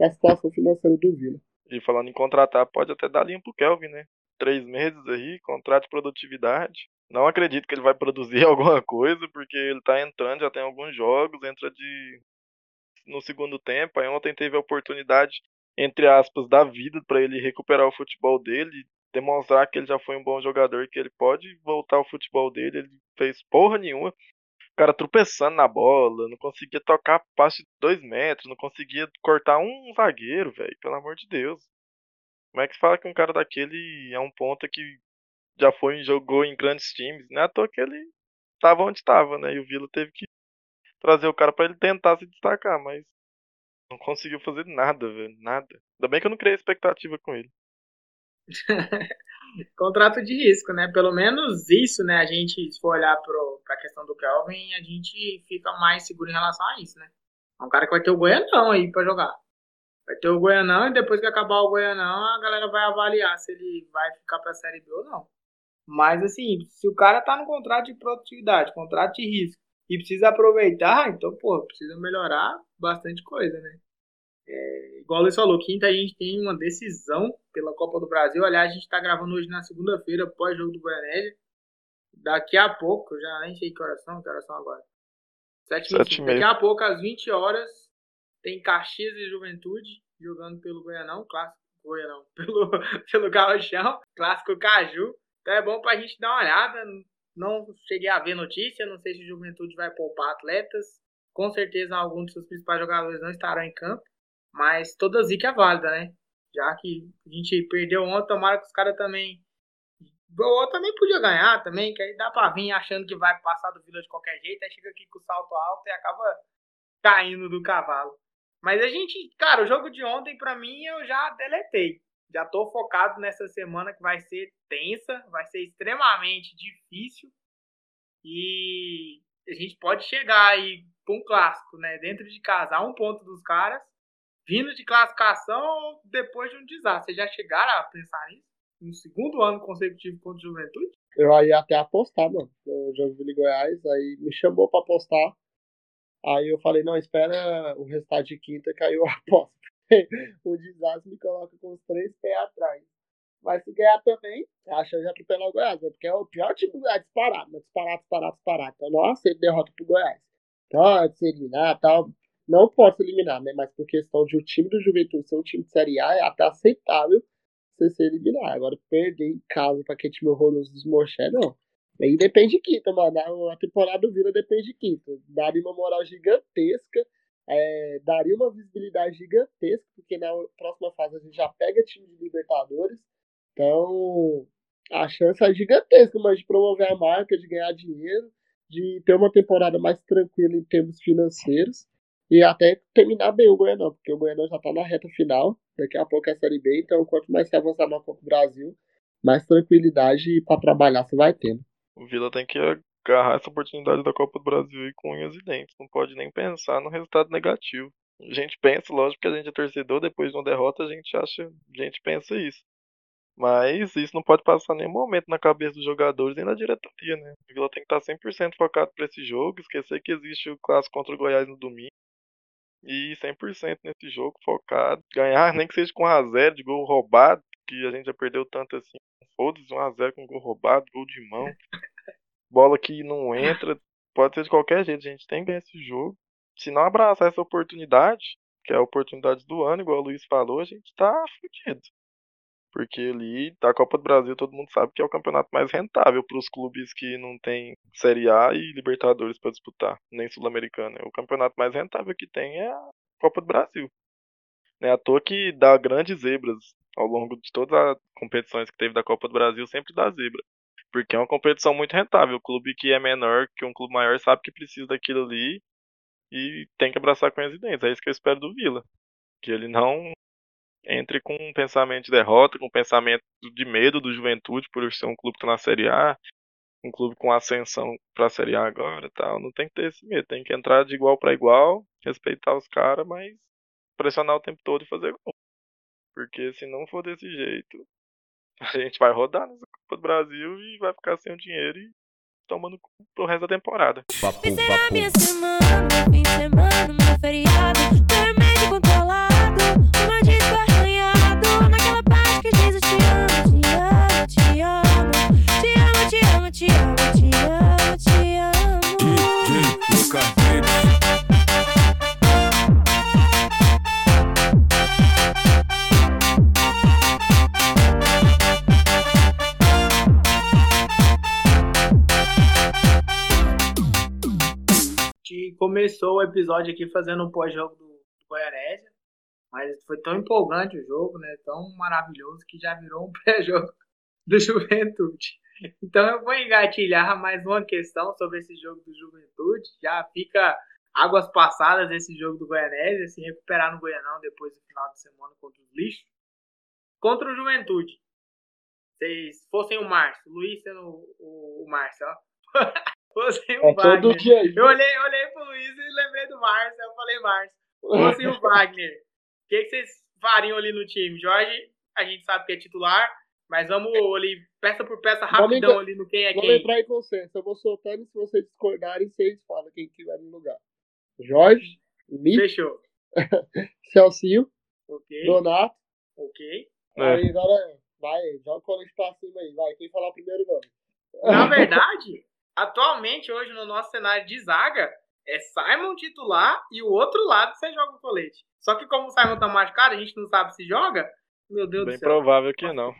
a situação financeira do Vila. E falando em contratar, pode até dar linha pro Kelvin, né? Três meses aí, contrato de produtividade. Não acredito que ele vai produzir alguma coisa, porque ele tá entrando, já tem alguns jogos, entra de no segundo tempo. Aí ontem teve a oportunidade, entre aspas, da vida para ele recuperar o futebol dele, demonstrar que ele já foi um bom jogador, que ele pode voltar ao futebol dele. Ele fez porra nenhuma. O cara tropeçando na bola, não conseguia tocar passe de dois metros, não conseguia cortar um zagueiro, velho. Pelo amor de Deus. Como é que fala que um cara daquele é um ponta que já foi e jogou em grandes times? Não é à toa que ele estava onde estava, né? E o Vila teve que trazer o cara para ele tentar se destacar, mas não conseguiu fazer nada, velho, nada. Ainda bem que eu não criei expectativa com ele. Contrato de risco, né? Pelo menos isso, né? A gente, se for olhar para a questão do Kelvin, a gente fica mais seguro em relação a isso, né? É um cara que vai ter o Goianão aí para jogar. Vai ter o Goianão e depois que acabar o Goianão, a galera vai avaliar se ele vai ficar para a Série B ou não. Mas assim, se o cara tá no contrato de produtividade, contrato de risco, e precisa aproveitar, então, pô, precisa melhorar bastante coisa, né? É, igual o Luiz falou, quinta a gente tem uma decisão pela Copa do Brasil. Aliás, a gente está gravando hoje na segunda-feira, pós-jogo do Goianésia. Daqui a pouco, já nem sei que horas são, que horas são agora. Sete, Sete Daqui a pouco, às 20 horas, tem Caxias e Juventude jogando pelo Goianão, clássico Goianão, pelo, pelo Gauchão, clássico Caju. Então é bom pra gente dar uma olhada não cheguei a ver notícia, não sei se o Juventude vai poupar atletas. Com certeza alguns dos seus principais jogadores não estarão em campo, mas toda zica é válida, né? Já que a gente perdeu ontem, tomara que os caras também. O também podia ganhar também, que aí dá pra vir achando que vai passar do Vila de qualquer jeito, aí chega aqui com o salto alto e acaba caindo do cavalo. Mas a gente, cara, o jogo de ontem, pra mim, eu já deletei. Já tô focado nessa semana que vai ser tensa, vai ser extremamente difícil. E a gente pode chegar aí para um clássico, né? Dentro de casa, a um ponto dos caras, vindo de classificação ou depois de um desastre. Vocês já chegaram a pensar nisso? No segundo ano consecutivo contra o Juventude? Eu ia até apostar, mano, no jogo Vila Goiás. Aí me chamou para apostar. Aí eu falei, não, espera o resultado de quinta, caiu a aposta. o desastre me coloca com os três pés atrás. Mas se ganhar também, a chance de atropelar o Goiás, né? porque é o pior time do Goiás disparado, mas disparado, disparado, disparado. Então não aceito derrota pro Goiás. Pode se eliminar tal. Não pode se eliminar, né? Mas por questão de o time do Juventude ser um time de Série A, é até aceitável você se eliminar. Agora, perder em casa pra aquele time horroroso dos Moché, não. Aí depende de quinta, mano. A temporada do Vila depende de quinta. Daria uma moral gigantesca. É, daria uma visibilidade gigantesca, porque na próxima fase a gente já pega time de Libertadores. Então, a chance é gigantesca, mas de promover a marca, de ganhar dinheiro, de ter uma temporada mais tranquila em termos financeiros e até terminar bem o Goianão, porque o Goianão já está na reta final, daqui a pouco é a Série B, então quanto mais se avançar na Copa do Brasil, mais tranquilidade para trabalhar você vai tendo. O Vila tem que agarrar essa oportunidade da Copa do Brasil e com unhas e dentes, não pode nem pensar no resultado negativo. A gente pensa, lógico que a gente é torcedor, depois de uma derrota a gente acha, a gente pensa isso. Mas isso não pode passar nenhum momento na cabeça dos jogadores nem na diretoria, né? O Vila tem que estar 100% focado para esse jogo, esquecer que existe o clássico contra o Goiás no domingo. E 100% nesse jogo, focado. Ganhar, nem que seja com 1x0 de gol roubado, que a gente já perdeu tanto assim. Foda-se, 1x0 com gol roubado, gol de mão. Bola que não entra. Pode ser de qualquer jeito, a gente tem que ganhar esse jogo. Se não abraçar essa oportunidade, que é a oportunidade do ano, igual o Luiz falou, a gente tá fudido. Porque ali, a Copa do Brasil, todo mundo sabe que é o campeonato mais rentável para os clubes que não tem Série A e Libertadores para disputar, nem Sul-Americana. O campeonato mais rentável que tem é a Copa do Brasil. Não é à toa que dá grandes zebras ao longo de todas as competições que teve da Copa do Brasil, sempre dá zebra. Porque é uma competição muito rentável. O clube que é menor que um clube maior sabe que precisa daquilo ali e tem que abraçar com as ideias. É isso que eu espero do Vila. Que ele não entre com um pensamento de derrota, com um pensamento de medo do Juventude por ser um clube que está na Série A, um clube com ascensão para a Série A agora, tal. Não tem que ter esse medo, tem que entrar de igual para igual, respeitar os caras, mas pressionar o tempo todo e fazer gol. Porque se não for desse jeito, a gente vai rodar nessa Copa do Brasil e vai ficar sem o dinheiro e tomando pro resto da temporada. Papo, papo. Que começou o episódio aqui fazendo um pós-jogo do Goianésia, mas foi tão empolgante o jogo, né? Tão maravilhoso que já virou um pré-jogo do Juventude. Então eu vou engatilhar mais uma questão sobre esse jogo do Juventude. Já fica águas passadas esse jogo do Goianésia, se recuperar no Goianão depois do final de semana contra os lixos. Contra o Juventude. Se fossem o Márcio, o Luiz sendo o, o Márcio, ó. fossem o é Wagner. Eu olhei, olhei pro Luiz e lembrei do Márcio, eu falei Márcio. Fossem o Wagner. O que, que vocês fariam ali no time? Jorge, a gente sabe que é titular. Mas vamos ali, peça por peça, rapidão ali no quem é vamos quem. Vamos entrar em consenso. Eu vou soltando se vocês discordarem, vocês falam quem que vai no lugar. Jorge, Mi. Fechou. Celcinho. Ok. Donato. Ok. É. Aí, agora, vai, joga o colete pra cima aí, vai. Quem falar primeiro nome. Na verdade, atualmente, hoje, no nosso cenário de zaga, é Simon titular e o outro lado você joga o colete. Só que como o Simon tá machucado, a gente não sabe se joga. Meu Deus Bem do céu. Bem provável que não.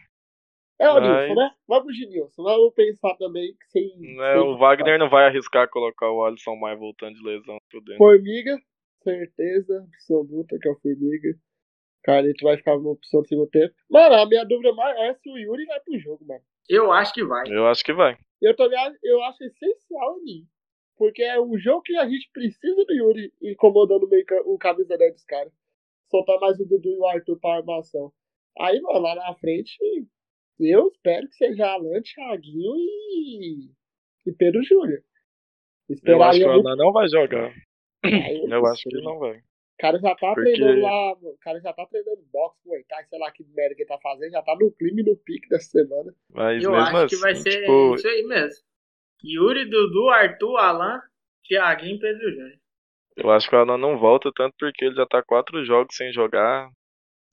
É o Mas... Nilson, né? Vamos de Nilson. Vamos pensar também que sem. É, sem o Wagner não vai arriscar colocar o Alisson mais voltando de lesão por dentro. Formiga, certeza absoluta que é o Formiga. Carlito vai ficar uma opção no segundo tempo. Mano, a minha dúvida mais é se o Yuri vai pro jogo, mano. Eu acho que vai. Eu acho que vai. Eu também eu acho essencial ali. Porque é um jogo que a gente precisa do Yuri incomodando meio o camisa 10 dos caras. Soltar mais o Dudu e o Arthur pra armação. Aí, mano, lá na frente, eu espero que seja Alan, Thiaguinho e, e Pedro Júnior. Eu acho que o Alan não vai jogar. eu, eu acho que ele não vai. O cara já tá Porque... treinando lá, o cara já tá treinando boxe, Muay Thai, sei lá que merda que ele tá fazendo, já tá no clima e no pique dessa semana. Mas eu acho assim, que vai ser tipo... isso aí mesmo. Yuri, Dudu, Arthur, Alan, Thiaguinho e Pedro Júnior. Eu acho que o Alan não volta tanto porque ele já tá quatro jogos sem jogar.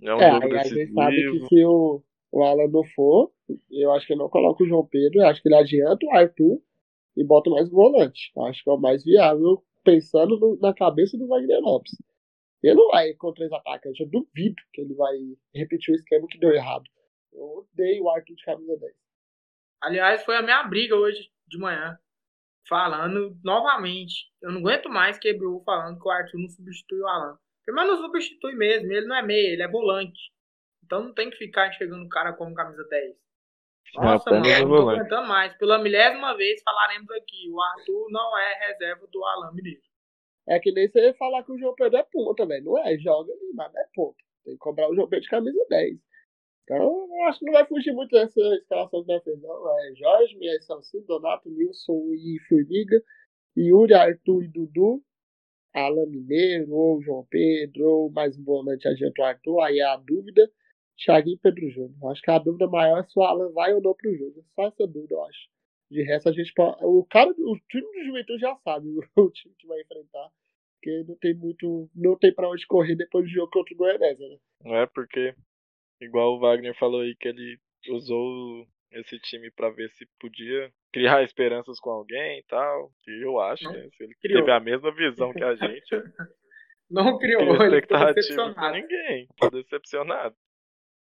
É um é, jogo aí, decisivo. Aí sabe que se o, o Alan não for, eu acho que ele não coloca o João Pedro, eu acho que ele adianta o Arthur e bota mais volante. Eu acho que é o mais viável, pensando no, na cabeça do Wagner Lopes. Ele não vai com três atacantes, eu duvido que ele vai repetir o esquema que deu errado. Eu odeio o Arthur de camisa 10. Aliás, foi a minha briga hoje de manhã. Falando novamente. Eu não aguento mais quebrou falando que o Arthur não substitui o Alan. Primeiro não substitui mesmo, ele não é meia, ele é volante. Então não tem que ficar enxergando o cara como camisa 10. Nossa, mano, não tô aguentando mais. Pela milésima vez falaremos aqui, o Arthur não é reserva do Alan Mineiro. É que nem você falar que o João Pedro é ponta, velho. Não é, joga ali, mas não é ponta. Tem que cobrar o João Pedro de camisa 10. Então, eu acho que não vai fugir muito dessa escalação que fez, não. É Jorge, Mias Salsi, Donato, Nilson e Formiga, Yuri, Arthur e Dudu, Alan Mineiro, ou João Pedro, ou mais um volante o Arthur, aí é a dúvida, Thiaguinho e Pedro Júnior. Acho que a dúvida maior é se o Alan vai ou não pro jogo. Só essa dúvida, eu acho. De resto, a gente pode. O cara, o time do Juventude já sabe o time que vai enfrentar. Porque não tem muito. Não tem pra onde correr depois do jogo contra o Goianese, né? Não é porque Igual o Wagner falou aí que ele usou esse time para ver se podia criar esperanças com alguém e tal. E eu acho, Não, né? Se ele criou. teve a mesma visão que a gente. Não criou, ele ficou decepcionado. ninguém, tá decepcionado.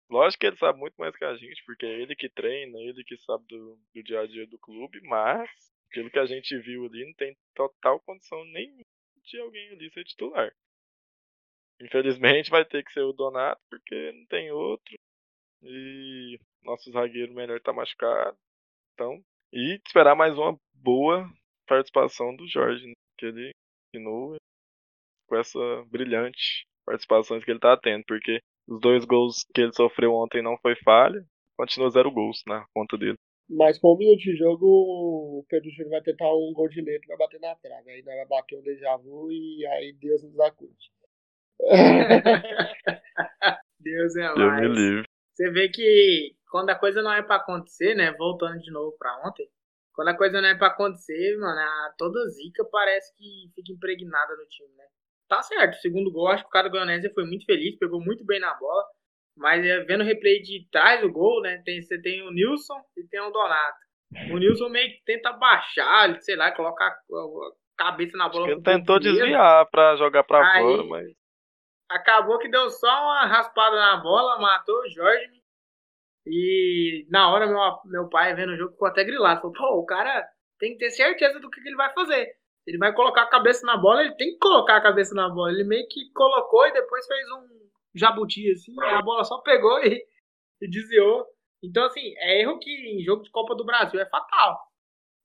Lógico que ele sabe muito mais que a gente, porque é ele que treina, ele que sabe do, do dia a dia do clube, mas pelo que a gente viu ali, não tem total condição nem de alguém ali ser titular. Infelizmente vai ter que ser o Donato, porque não tem outro. E nosso zagueiro melhor tá machucado. Então, e esperar mais uma boa participação do Jorge, né? que ele continua com essa brilhante participação que ele tá tendo, porque os dois gols que ele sofreu ontem não foi falha, continua zero gols na conta dele. Mas com um minuto de jogo, o Pedro Júnior vai tentar um gol de letra vai bater na trave. Aí vai bater um déjà vu e aí Deus nos acude. Deus é mais. Deus me livre. Você vê que quando a coisa não é para acontecer, né? Voltando de novo para ontem, quando a coisa não é para acontecer, mano, a toda zica parece que fica impregnada no time, né? Tá certo, o segundo gol, acho que o cara do Goianese foi muito feliz, pegou muito bem na bola. Mas é, vendo o replay de trás do gol, né? Tem, você tem o Nilson e tem o Donato. O Nilson meio que tenta baixar, sei lá, colocar a cabeça na bola. Ele tentou desviar pra jogar pra Aí, fora, mas. Acabou que deu só uma raspada na bola, matou o Jorge. E na hora meu, meu pai vendo o jogo ficou até grilado. Falou, pô, o cara tem que ter certeza do que, que ele vai fazer. Ele vai colocar a cabeça na bola, ele tem que colocar a cabeça na bola. Ele meio que colocou e depois fez um jabuti assim, a bola só pegou e, e desviou. Então, assim, é erro que em jogo de Copa do Brasil é fatal.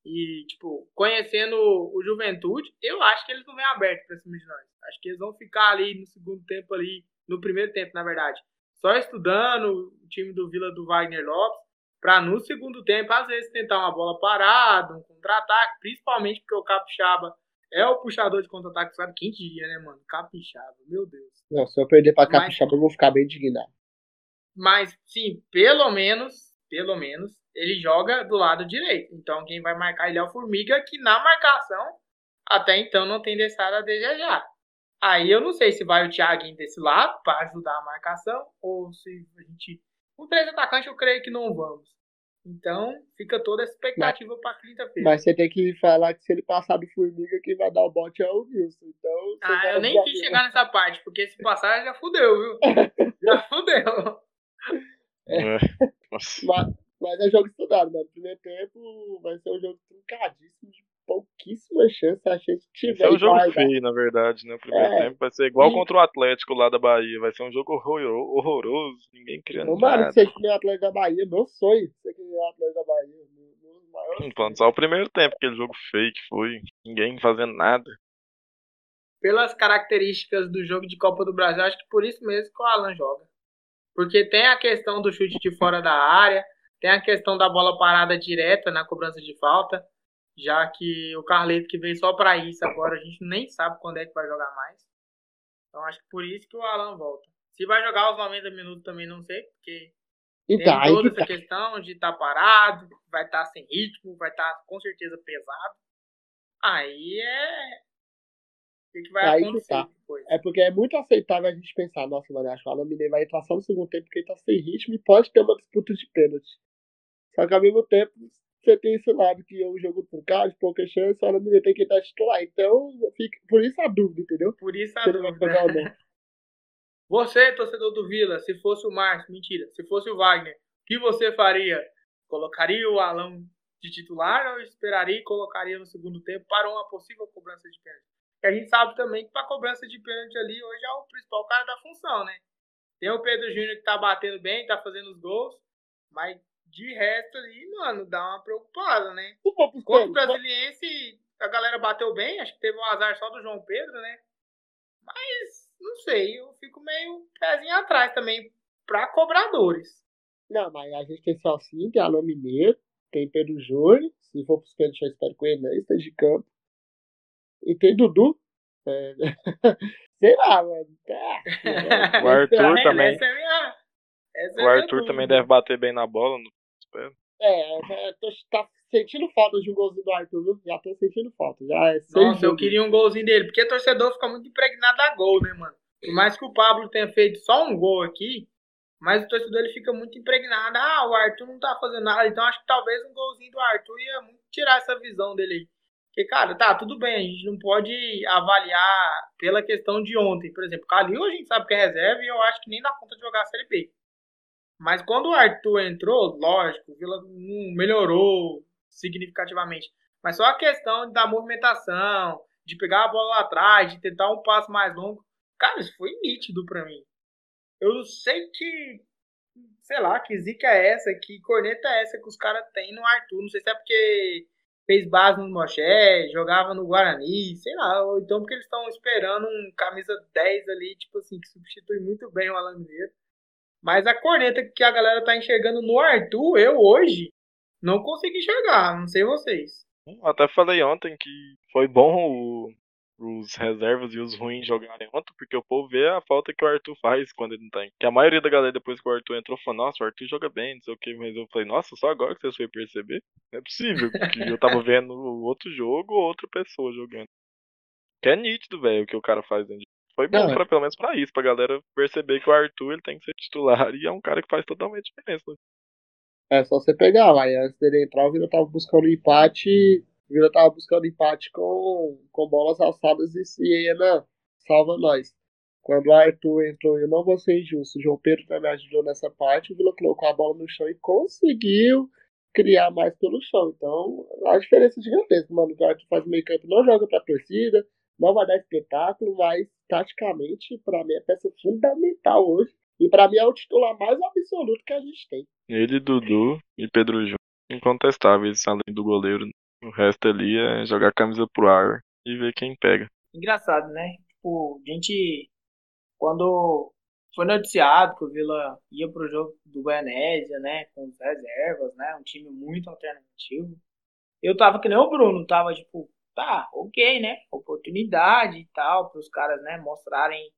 E, tipo, conhecendo o Juventude, eu acho que eles não vêm aberto pra cima de nós. Acho que eles vão ficar ali no segundo tempo ali, no primeiro tempo, na verdade. Só estudando o time do Vila do Wagner Lopes, pra no segundo tempo, às vezes, tentar uma bola parada, um contra-ataque, principalmente porque o Capixaba é o puxador de contra-ataque, sabe? Quem diria, né, mano? Capixaba, meu Deus. Não, se eu perder pra Capixaba, Mas... eu vou ficar bem indignado. Mas, sim, pelo menos, pelo menos, ele joga do lado direito. Então quem vai marcar ele é o Formiga, que na marcação até então não tem deixado a desejar. Aí eu não sei se vai o Thiaguinho desse lado para ajudar a marcação ou se a gente. Com três atacantes eu creio que não vamos. Então fica toda essa expectativa para quinta-feira. Mas você tem que falar que se ele passar do Formiga, quem vai dar o bote é o Wilson. Então, ah, eu nem quis chegar nessa parte, porque se passar já fudeu, viu? já fudeu. É. Mas, mas é jogo estudado, mano. Primeiro tempo vai ser um jogo truncadíssimo, pouquíssima chance. A gente tiver. É um jogo guarda. feio, na verdade, né? O primeiro é. tempo vai ser igual e... contra o Atlético lá da Bahia. Vai ser um jogo horroroso, ninguém criando Ô, nada. Mano, você que o Atlético da Bahia, meu sonho. Você que o Atlético da Bahia. Falando só o primeiro tempo, aquele jogo feio que foi. Ninguém fazendo nada. Pelas características do jogo de Copa do Brasil, acho que por isso mesmo que o Alan joga. Porque tem a questão do chute de fora da área, tem a questão da bola parada direta na cobrança de falta, já que o Carleto que veio só para isso agora, a gente nem sabe quando é que vai jogar mais. Então acho que por isso que o Alan volta. Se vai jogar os 90 minutos também não sei, porque então, tem toda essa tá. questão de estar tá parado, vai estar tá sem ritmo, vai estar tá com certeza pesado. Aí é O que, que vai Aí que acontecer tá. depois? É porque é muito aceitável a gente pensar, nossa, mano, acho que o Alan Mineiro vai entrar só no segundo tempo porque ele tá sem ritmo e pode ter uma disputa de pênalti. Só que ao mesmo tempo, você tem esse lado que é um jogo truncado, de pouca chance, Alan Mineiro tem que entrar titular. Então, fica, por isso a dúvida, entendeu? Por isso a vai dúvida. não. Você, torcedor do Vila, se fosse o Márcio, mentira, se fosse o Wagner, o que você faria? Colocaria o Alão de titular ou esperaria e colocaria no segundo tempo para uma possível cobrança de pênalti? Porque a gente sabe também que para cobrança de pênalti ali hoje é o principal cara da função, né? Tem o Pedro Júnior que tá batendo bem, tá fazendo os gols, mas de resto ali, mano, dá uma preocupada, né? Contra o Brasiliense, a galera bateu bem, acho que teve um azar só do João Pedro, né? Mas, não sei, eu fico meio pezinho atrás também pra cobradores. Não, mas a gente tem Salsinha, tem Alan Mineiro, tem Pedro Júnior, se for pros pênaltis, eu espero que o Enem esteja de campo. E tem Dudu. É... Sei lá, mano. Ah, O Arthur É, também. Essa é a minha, essa é O Arthur também deve bater bem na bola. É, é, tô, tá sentindo falta de um golzinho do Arthur, viu? Já tô sentindo falta. Já é Nossa, eu queria um golzinho dele, porque torcedor fica muito impregnado a gol, né, mano? Por mais que o Pablo tenha feito só um gol aqui, mas o torcedor ele fica muito impregnado. Ah, o Arthur não tá fazendo nada, então acho que talvez um golzinho do Arthur ia muito tirar essa visão dele aí. Porque, cara, tá, tudo bem, a gente não pode avaliar pela questão de ontem. Por exemplo, Calil a gente sabe que é reserva e eu acho que nem dá conta de jogar a Série B. Mas quando o Arthur entrou, lógico, o Vila não melhorou significativamente. Mas só a questão da movimentação, de pegar a bola lá atrás, de tentar um passo mais longo. Cara, isso foi nítido pra mim. Eu sei que, sei lá, que zica é essa, que corneta é essa que os caras têm no Arthur. Não sei se é porque fez base no Moché, jogava no Guarani, sei lá. Ou então porque eles estão esperando um camisa 10 ali, tipo assim, que substitui muito bem o Alan Mineiro. Mas a corneta que a galera tá enxergando no Arthur, eu hoje não consegui enxergar, não sei vocês. Eu Até falei ontem que foi bom o- os reservas e os ruins jogarem ontem, porque o povo vê a falta que o Arthur faz quando ele não tem. Que a maioria da galera, depois que o Arthur entrou, falou, nossa, o Arthur joga bem, não sei o que, mas eu falei, nossa, só agora que vocês foram perceber? Não é possível, porque eu tava vendo outro jogo ou outra pessoa jogando. Que é nítido, velho, o que o cara faz dentro de... Foi bom, Não, pra, pelo menos pra isso, pra galera perceber que o Arthur ele tem que ser titular e é um cara que faz totalmente diferença. É só você pegar lá. E antes dele entrar, o Vila tava buscando empate. O Vila tava buscando empate com, com bolas alçadas e Siena salva nós. Quando o Arthur entrou, eu não vou ser injusto. O João Pedro também ajudou nessa parte. O Vila colocou a bola no chão e conseguiu criar mais pelo chão. Então, a diferença é gigantesca, mano. O Arthur faz meio campo, não joga pra torcida, não vai dar espetáculo, mas taticamente, pra mim, é peça fundamental hoje. E pra mim é o titular mais absoluto que a gente tem. Ele, Dudu e Pedro Júnior, incontestáveis, além do goleiro. O resto ali é jogar a camisa pro ar e ver quem pega. Engraçado, né? Tipo, a gente, quando foi noticiado que o Vila ia pro jogo do Goianésia, né? Com as reservas, né? Um time muito alternativo. Eu tava que nem o Bruno, tava tipo, tá, ok, né? Oportunidade e tal, pros caras, né? Mostrarem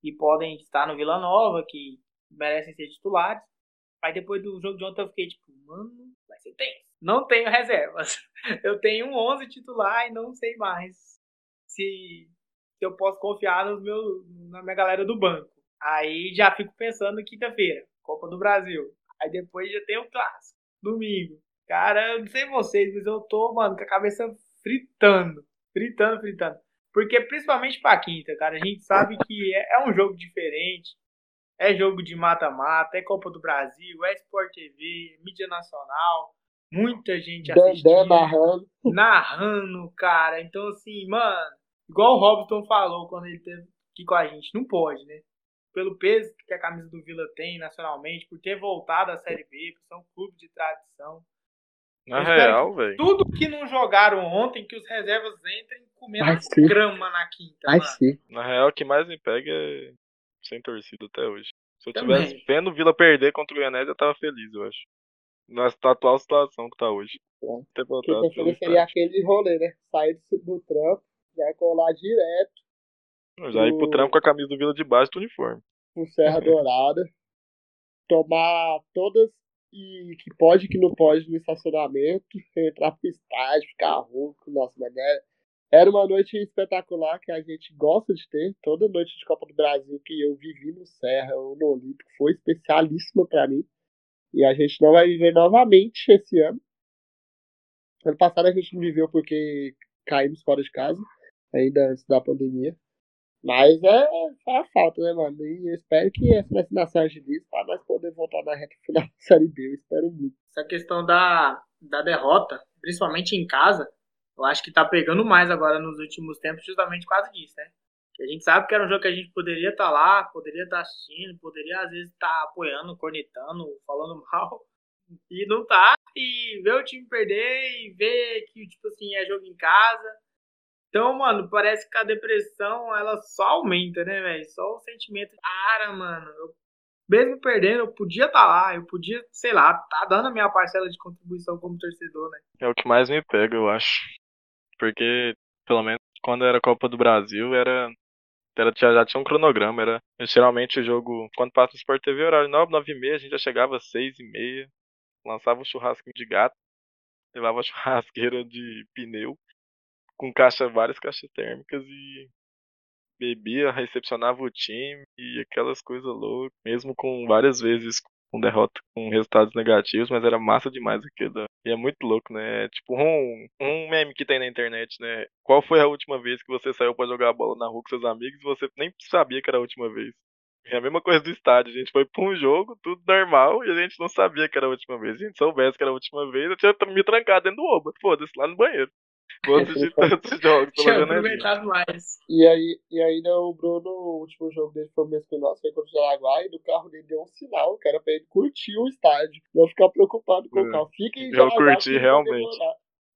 que podem estar no Vila Nova, que merecem ser titulares. Aí depois do jogo de ontem eu fiquei tipo, mano, vai ser tenso. Não tenho reservas. Eu tenho um 11 titular e não sei mais se, se eu posso confiar nos meus, na minha galera do banco. Aí já fico pensando quinta-feira, Copa do Brasil. Aí depois já tem o clássico, domingo. Cara, eu não sei vocês, mas eu tô, mano, com a cabeça fritando. Fritando, fritando. Porque principalmente pra quinta, cara, a gente sabe que é, é um jogo diferente. É jogo de mata-mata, é Copa do Brasil, é Sport TV, mídia nacional. Muita gente assistindo narrando. narrando, cara. Então, assim, mano, igual o Robson falou quando ele teve aqui com a gente, não pode, né? Pelo peso que a camisa do Vila tem nacionalmente, por ter voltado à Série B, por ser um clube de tradição. Na real, velho. Tudo que não jogaram ontem, que os reservas entrem comendo grama na quinta, Vai mano. ser. Na real, o que mais me pega é sem torcida até hoje. Se eu Também. tivesse vendo o Vila perder contra o Goianese, eu tava feliz, eu acho. Na atual situação que tá hoje. Ter voltado Quinta-feira pelo seria aquele rolê, né? Sair do, do trampo, já colar direto Já ir pro o- trampo com a camisa do Vila de baixo do uniforme. pro Serra Dourada, tomar todas e que pode que não pode no estacionamento, entrar pro estádio, ficar rouco, nossa, mas é, Era uma noite espetacular que a gente gosta de ter. Toda noite de Copa do Brasil que eu vivi no Serra ou no Olímpico foi especialíssima para mim. E a gente não vai viver novamente esse ano. Ano passado a gente não viveu porque caímos fora de casa, ainda antes da pandemia. Mas é, é a falta, né, mano? E eu espero que essa vacinação agilize para nós poder voltar na reta final da Série B. Eu espero muito. Essa questão da, da derrota, principalmente em casa, eu acho que tá pegando mais agora nos últimos tempos, justamente por causa disso, né? Que a gente sabe que era um jogo que a gente poderia estar tá lá, poderia estar tá assistindo, poderia às vezes estar tá apoiando, cornetando, falando mal, e não tá. E ver o time perder e ver que, tipo assim, é jogo em casa então, mano, parece que a depressão ela só aumenta, né, velho? Só o sentimento. Cara, mano, eu, mesmo perdendo, eu podia estar tá lá, eu podia, sei lá, tá dando a minha parcela de contribuição como torcedor, né? É o que mais me pega, eu acho. Porque, pelo menos, quando era Copa do Brasil, era. era já, já tinha um cronograma, era. Geralmente o jogo, quando passa no Sport TV, horário 9, 9 e meia, a gente já chegava às 6 e meia, lançava um churrasquinho de gato, levava a churrasqueira de pneu com caixa, várias caixas térmicas e bebia, recepcionava o time e aquelas coisas loucas, mesmo com várias vezes com derrota, com resultados negativos, mas era massa demais aquilo. E é muito louco, né? É tipo um, um meme que tem na internet, né? Qual foi a última vez que você saiu para jogar bola na rua com seus amigos e você nem sabia que era a última vez? É a mesma coisa do estádio. A gente foi pra um jogo, tudo normal, e a gente não sabia que era a última vez. Se a gente soubesse que era a última vez, eu tinha me trancado dentro do Oba. Foda-se, lá no banheiro. Vou assistir tantos jogos Tinha aproveitado mais. E aí, e ainda o Bruno, o último jogo dele foi o mesmo que o nosso, foi contra o Jaraguá, e do carro dele deu um sinal, que era pra ele curtir o estádio. Não ficar preocupado com é. o carro. Fique em Eu curti realmente.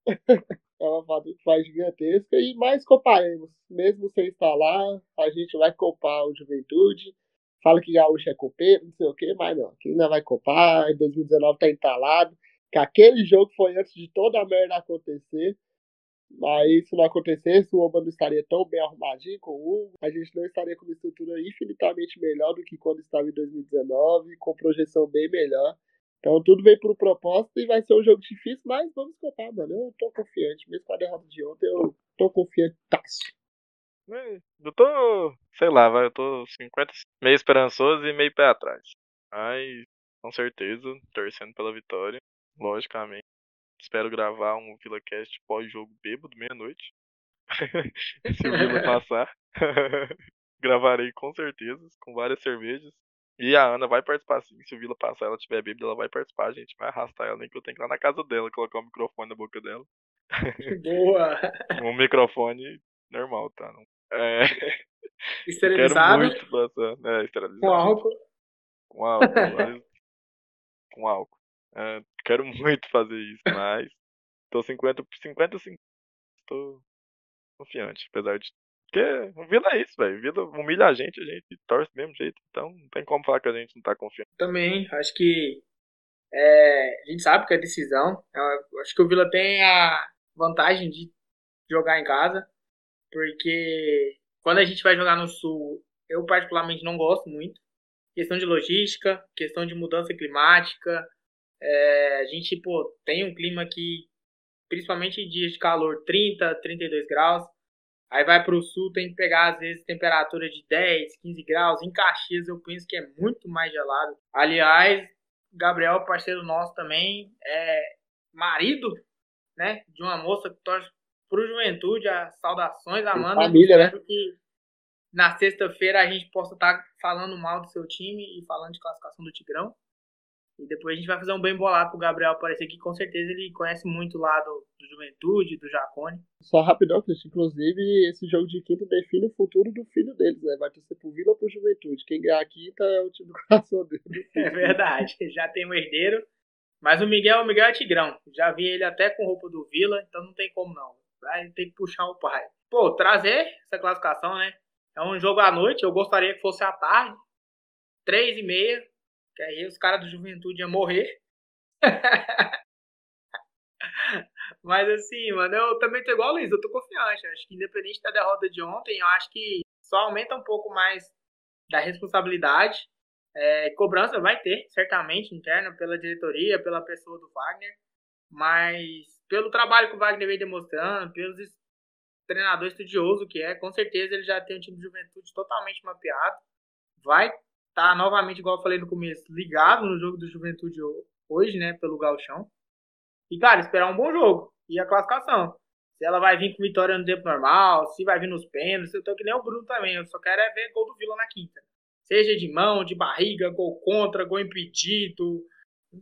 é uma faz gigantesca. E mais coparemos. Mesmo sem estar lá, a gente vai copar o Juventude. Fala que Gaúcho é copeiro, não sei o que, mas não. Aqui ainda vai copar. Em 2019 tá entalado. Que aquele jogo foi antes de toda a merda acontecer. Mas se não acontecesse, o Oba não estaria tão bem arrumadinho com o Hugo, a gente não estaria com uma estrutura infinitamente melhor do que quando estava em 2019, com projeção bem melhor. Então tudo vem pro propósito e vai ser um jogo difícil, mas vamos contar, mano. Eu tô confiante, mesmo com a derrota de ontem, eu tô confiante. Eu tô, sei lá, vai, eu tô 50, meio esperançoso e meio pé atrás. Mas, com certeza, torcendo pela vitória, logicamente. Espero gravar um VilaCast pós-jogo bêbado, meia-noite. Se o Vila passar. Gravarei com certeza, com várias cervejas. E a Ana vai participar sim. Se o Vila passar ela tiver bêbada, ela vai participar. A gente vai arrastar ela, nem que eu tenho que ir lá na casa dela, colocar o microfone na boca dela. Boa! um microfone normal, tá? É... Esterilizado? Quero muito passar. É, esterilizado. Com álcool? Com álcool. com álcool. É, quero muito fazer isso, mas tô 50 por 50, assim, tô confiante, apesar de porque Vila é isso, velho. Vila humilha a gente, a gente torce do mesmo jeito. Então não tem como falar que a gente não tá confiante. Também, acho que é, a gente sabe que é decisão. Eu acho que o Vila tem a vantagem de jogar em casa. Porque quando a gente vai jogar no Sul, eu particularmente não gosto muito. Questão de logística, questão de mudança climática, é, a gente, pô, tem um clima que, principalmente em dias de calor, 30, 32 graus. Aí vai para o sul, tem que pegar, às vezes, temperatura de 10, 15 graus. Em Caxias, eu penso que é muito mais gelado. Aliás, Gabriel, parceiro nosso também, é marido, né, de uma moça que torce pro Juventude. As saudações, Amanda. Família, né? que na sexta-feira a gente possa estar tá falando mal do seu time e falando de classificação do Tigrão. E depois a gente vai fazer um bem bolado pro Gabriel aparecer aqui. Com certeza ele conhece muito lá do, do Juventude, do Jacone. Só rapidão, Cristian. Inclusive, esse jogo de quinta define o futuro do filho deles, né? Vai torcer pro Vila ou pro Juventude. Quem ganhar a quinta é o time do coração dele. É verdade. Já tem um herdeiro. Mas o Miguel, o Miguel é tigrão. Já vi ele até com roupa do Vila, então não tem como não. Vai ter que puxar o pai. Pô, trazer essa classificação, né? É um jogo à noite. Eu gostaria que fosse à tarde. Três e meia que aí os caras do Juventude iam morrer. Mas assim, mano, eu também tô igual a Luiz, eu tô confiante. Acho que independente da derrota de ontem, eu acho que só aumenta um pouco mais da responsabilidade. É, cobrança vai ter, certamente, interna, pela diretoria, pela pessoa do Wagner. Mas pelo trabalho que o Wagner vem demonstrando, pelos, treinador estudioso que é, com certeza ele já tem um time de juventude totalmente mapeado. Vai tá novamente, igual eu falei no começo, ligado no jogo do juventude hoje, né, pelo Galchão. E, cara, esperar um bom jogo e a classificação. Se ela vai vir com vitória no tempo normal, se vai vir nos pênaltis, eu tô que nem o Bruno também. Eu só quero é ver gol do Vila na quinta. Seja de mão, de barriga, gol contra, gol impedido.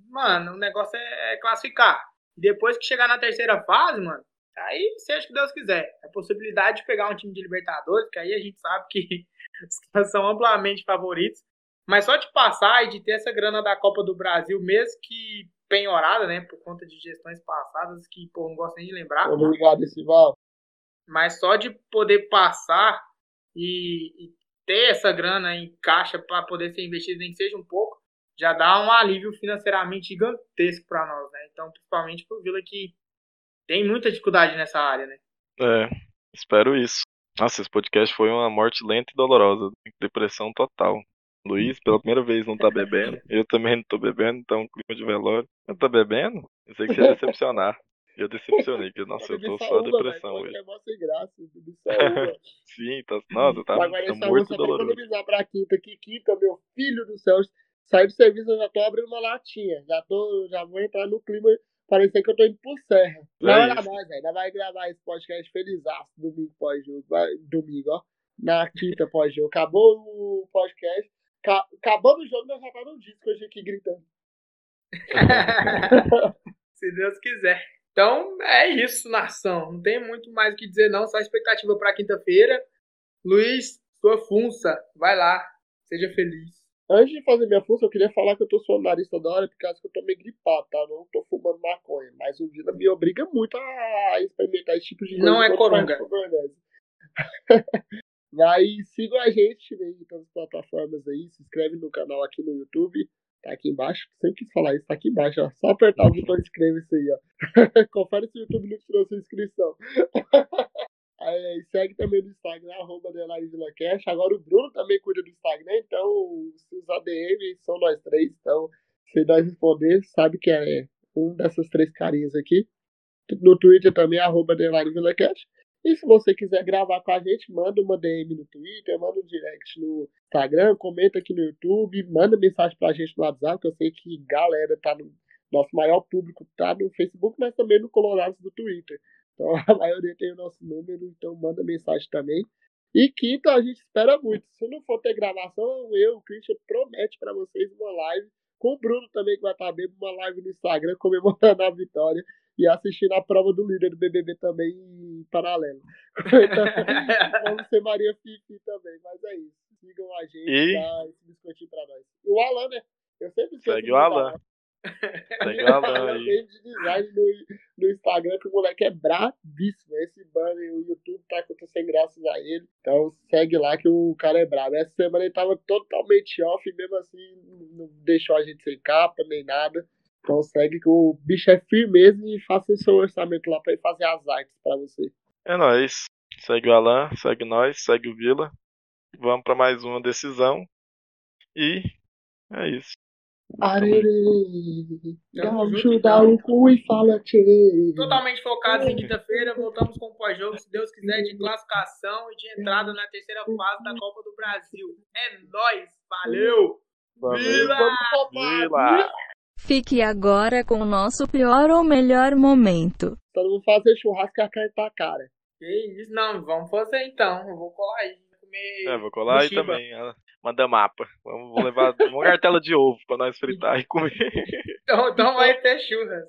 Mano, o negócio é, é classificar. Depois que chegar na terceira fase, mano, aí seja o que Deus quiser. A possibilidade de pegar um time de Libertadores, que aí a gente sabe que são amplamente favoritos. Mas só de passar e de ter essa grana da Copa do Brasil, mesmo que penhorada, né, por conta de gestões passadas, que, pô, não gosto nem de lembrar. Obrigado, Sival. Mas só de poder passar e, e ter essa grana em caixa para poder ser investido, nem que seja um pouco, já dá um alívio financeiramente gigantesco para nós, né? Então, principalmente pro Vila que tem muita dificuldade nessa área, né? É, espero isso. Nossa, esse podcast foi uma morte lenta e dolorosa, depressão total. Luiz, pela primeira vez, não tá bebendo. Eu também não tô bebendo, então clima de velório. Não tá bebendo? Eu sei que você ia decepcionar. Eu decepcionei, porque, nossa, eu tô só depressão hoje. É sem graça, Sim, tá, nossa, tá, Agora, tá muito pra doloroso. economizar pra quinta, que quinta, meu filho do céu, saí do serviço, eu já tô abrindo uma latinha. Já tô, já vou entrar no clima, parecer que eu tô indo pro serra. Não É isso. mais, velho. Ainda vai gravar esse podcast felizaço, domingo pós-jogo. Domingo, ó. Na quinta pós-jogo. Acabou o podcast. Ca- Acabando o jogo, nós já tá no disco hoje aqui gritando. Se Deus quiser. Então, é isso, nação. Não tem muito mais o que dizer, não. Só expectativa para quinta-feira. Luiz, sua funça. Vai lá. Seja feliz. Antes de fazer minha função, eu queria falar que eu tô suando o nariz toda hora por causa que eu tô meio gripado, tá? Não tô fumando maconha. Mas o Vila me obriga muito a experimentar esse tipo de coisa. Não é coronga. Mas sigam a gente né, em todas as plataformas aí. Se inscreve no canal aqui no YouTube. Tá aqui embaixo. Sempre quis falar isso, tá aqui embaixo. Ó. Só apertar o botão inscreve-se aí, ó. Confere se o YouTube não tirou sua inscrição. Aí, segue também no Instagram, arroba VilaCast. Agora o Bruno também cuida do Instagram, então os ADM são nós três, então se nós responder, sabe que é um dessas três carinhas aqui. No Twitter também, arroba VilaCast. E se você quiser gravar com a gente, manda uma DM no Twitter, manda um direct no Instagram, comenta aqui no YouTube, manda mensagem pra gente no WhatsApp, que eu sei que galera tá no. Nosso maior público tá no Facebook, mas também no Colorado do Twitter. Então a maioria tem o nosso número, então manda mensagem também. E quinta, a gente espera muito. Se não for ter gravação, eu, o Christian, promete para vocês uma live com o Bruno também, que vai estar bem, uma live no Instagram comemorando a vitória e assistindo a prova do líder do BBB também em paralelo. Então, vamos ser Maria Fifi também, mas é isso. Sigam a gente, E- dá esse biscoitinho pra nós. O Alan, né? Eu sempre esqueço Segue o Alan. Segue o Alan aí. tem de design no, no Instagram, que o moleque é bravíssimo. Esse banner, o YouTube tá acontecendo graças a ele. Então segue lá que o cara é brabo. Essa semana ele tava totalmente off e mesmo assim não deixou a gente sem capa nem nada. Então segue que o bicho é firmeza e faça seu orçamento lá pra ele fazer as artes pra você. É nóis. Segue o Alan, segue nós, segue o Vila. Vamos pra mais uma decisão. E é isso. Arerê, gaúcho dá então. o cu e fala tchê. Totalmente focados em quinta-feira. Voltamos com o pós-jogo, se Deus quiser, de classificação e de entrada na terceira fase da Copa do Brasil. É nóis. Valeu. Vila! Vamos topar, Vila! Fique agora com o nosso pior ou melhor momento. Todo mundo fazer churrasco e a carne tá cara. Que isso, não, vamos fazer então. Eu vou colar aí. Vou comer. É, vou colar aí também. Manda mapa. Vamos vou levar uma cartela de ovo pra nós fritar e comer. Então, então vai ter churras.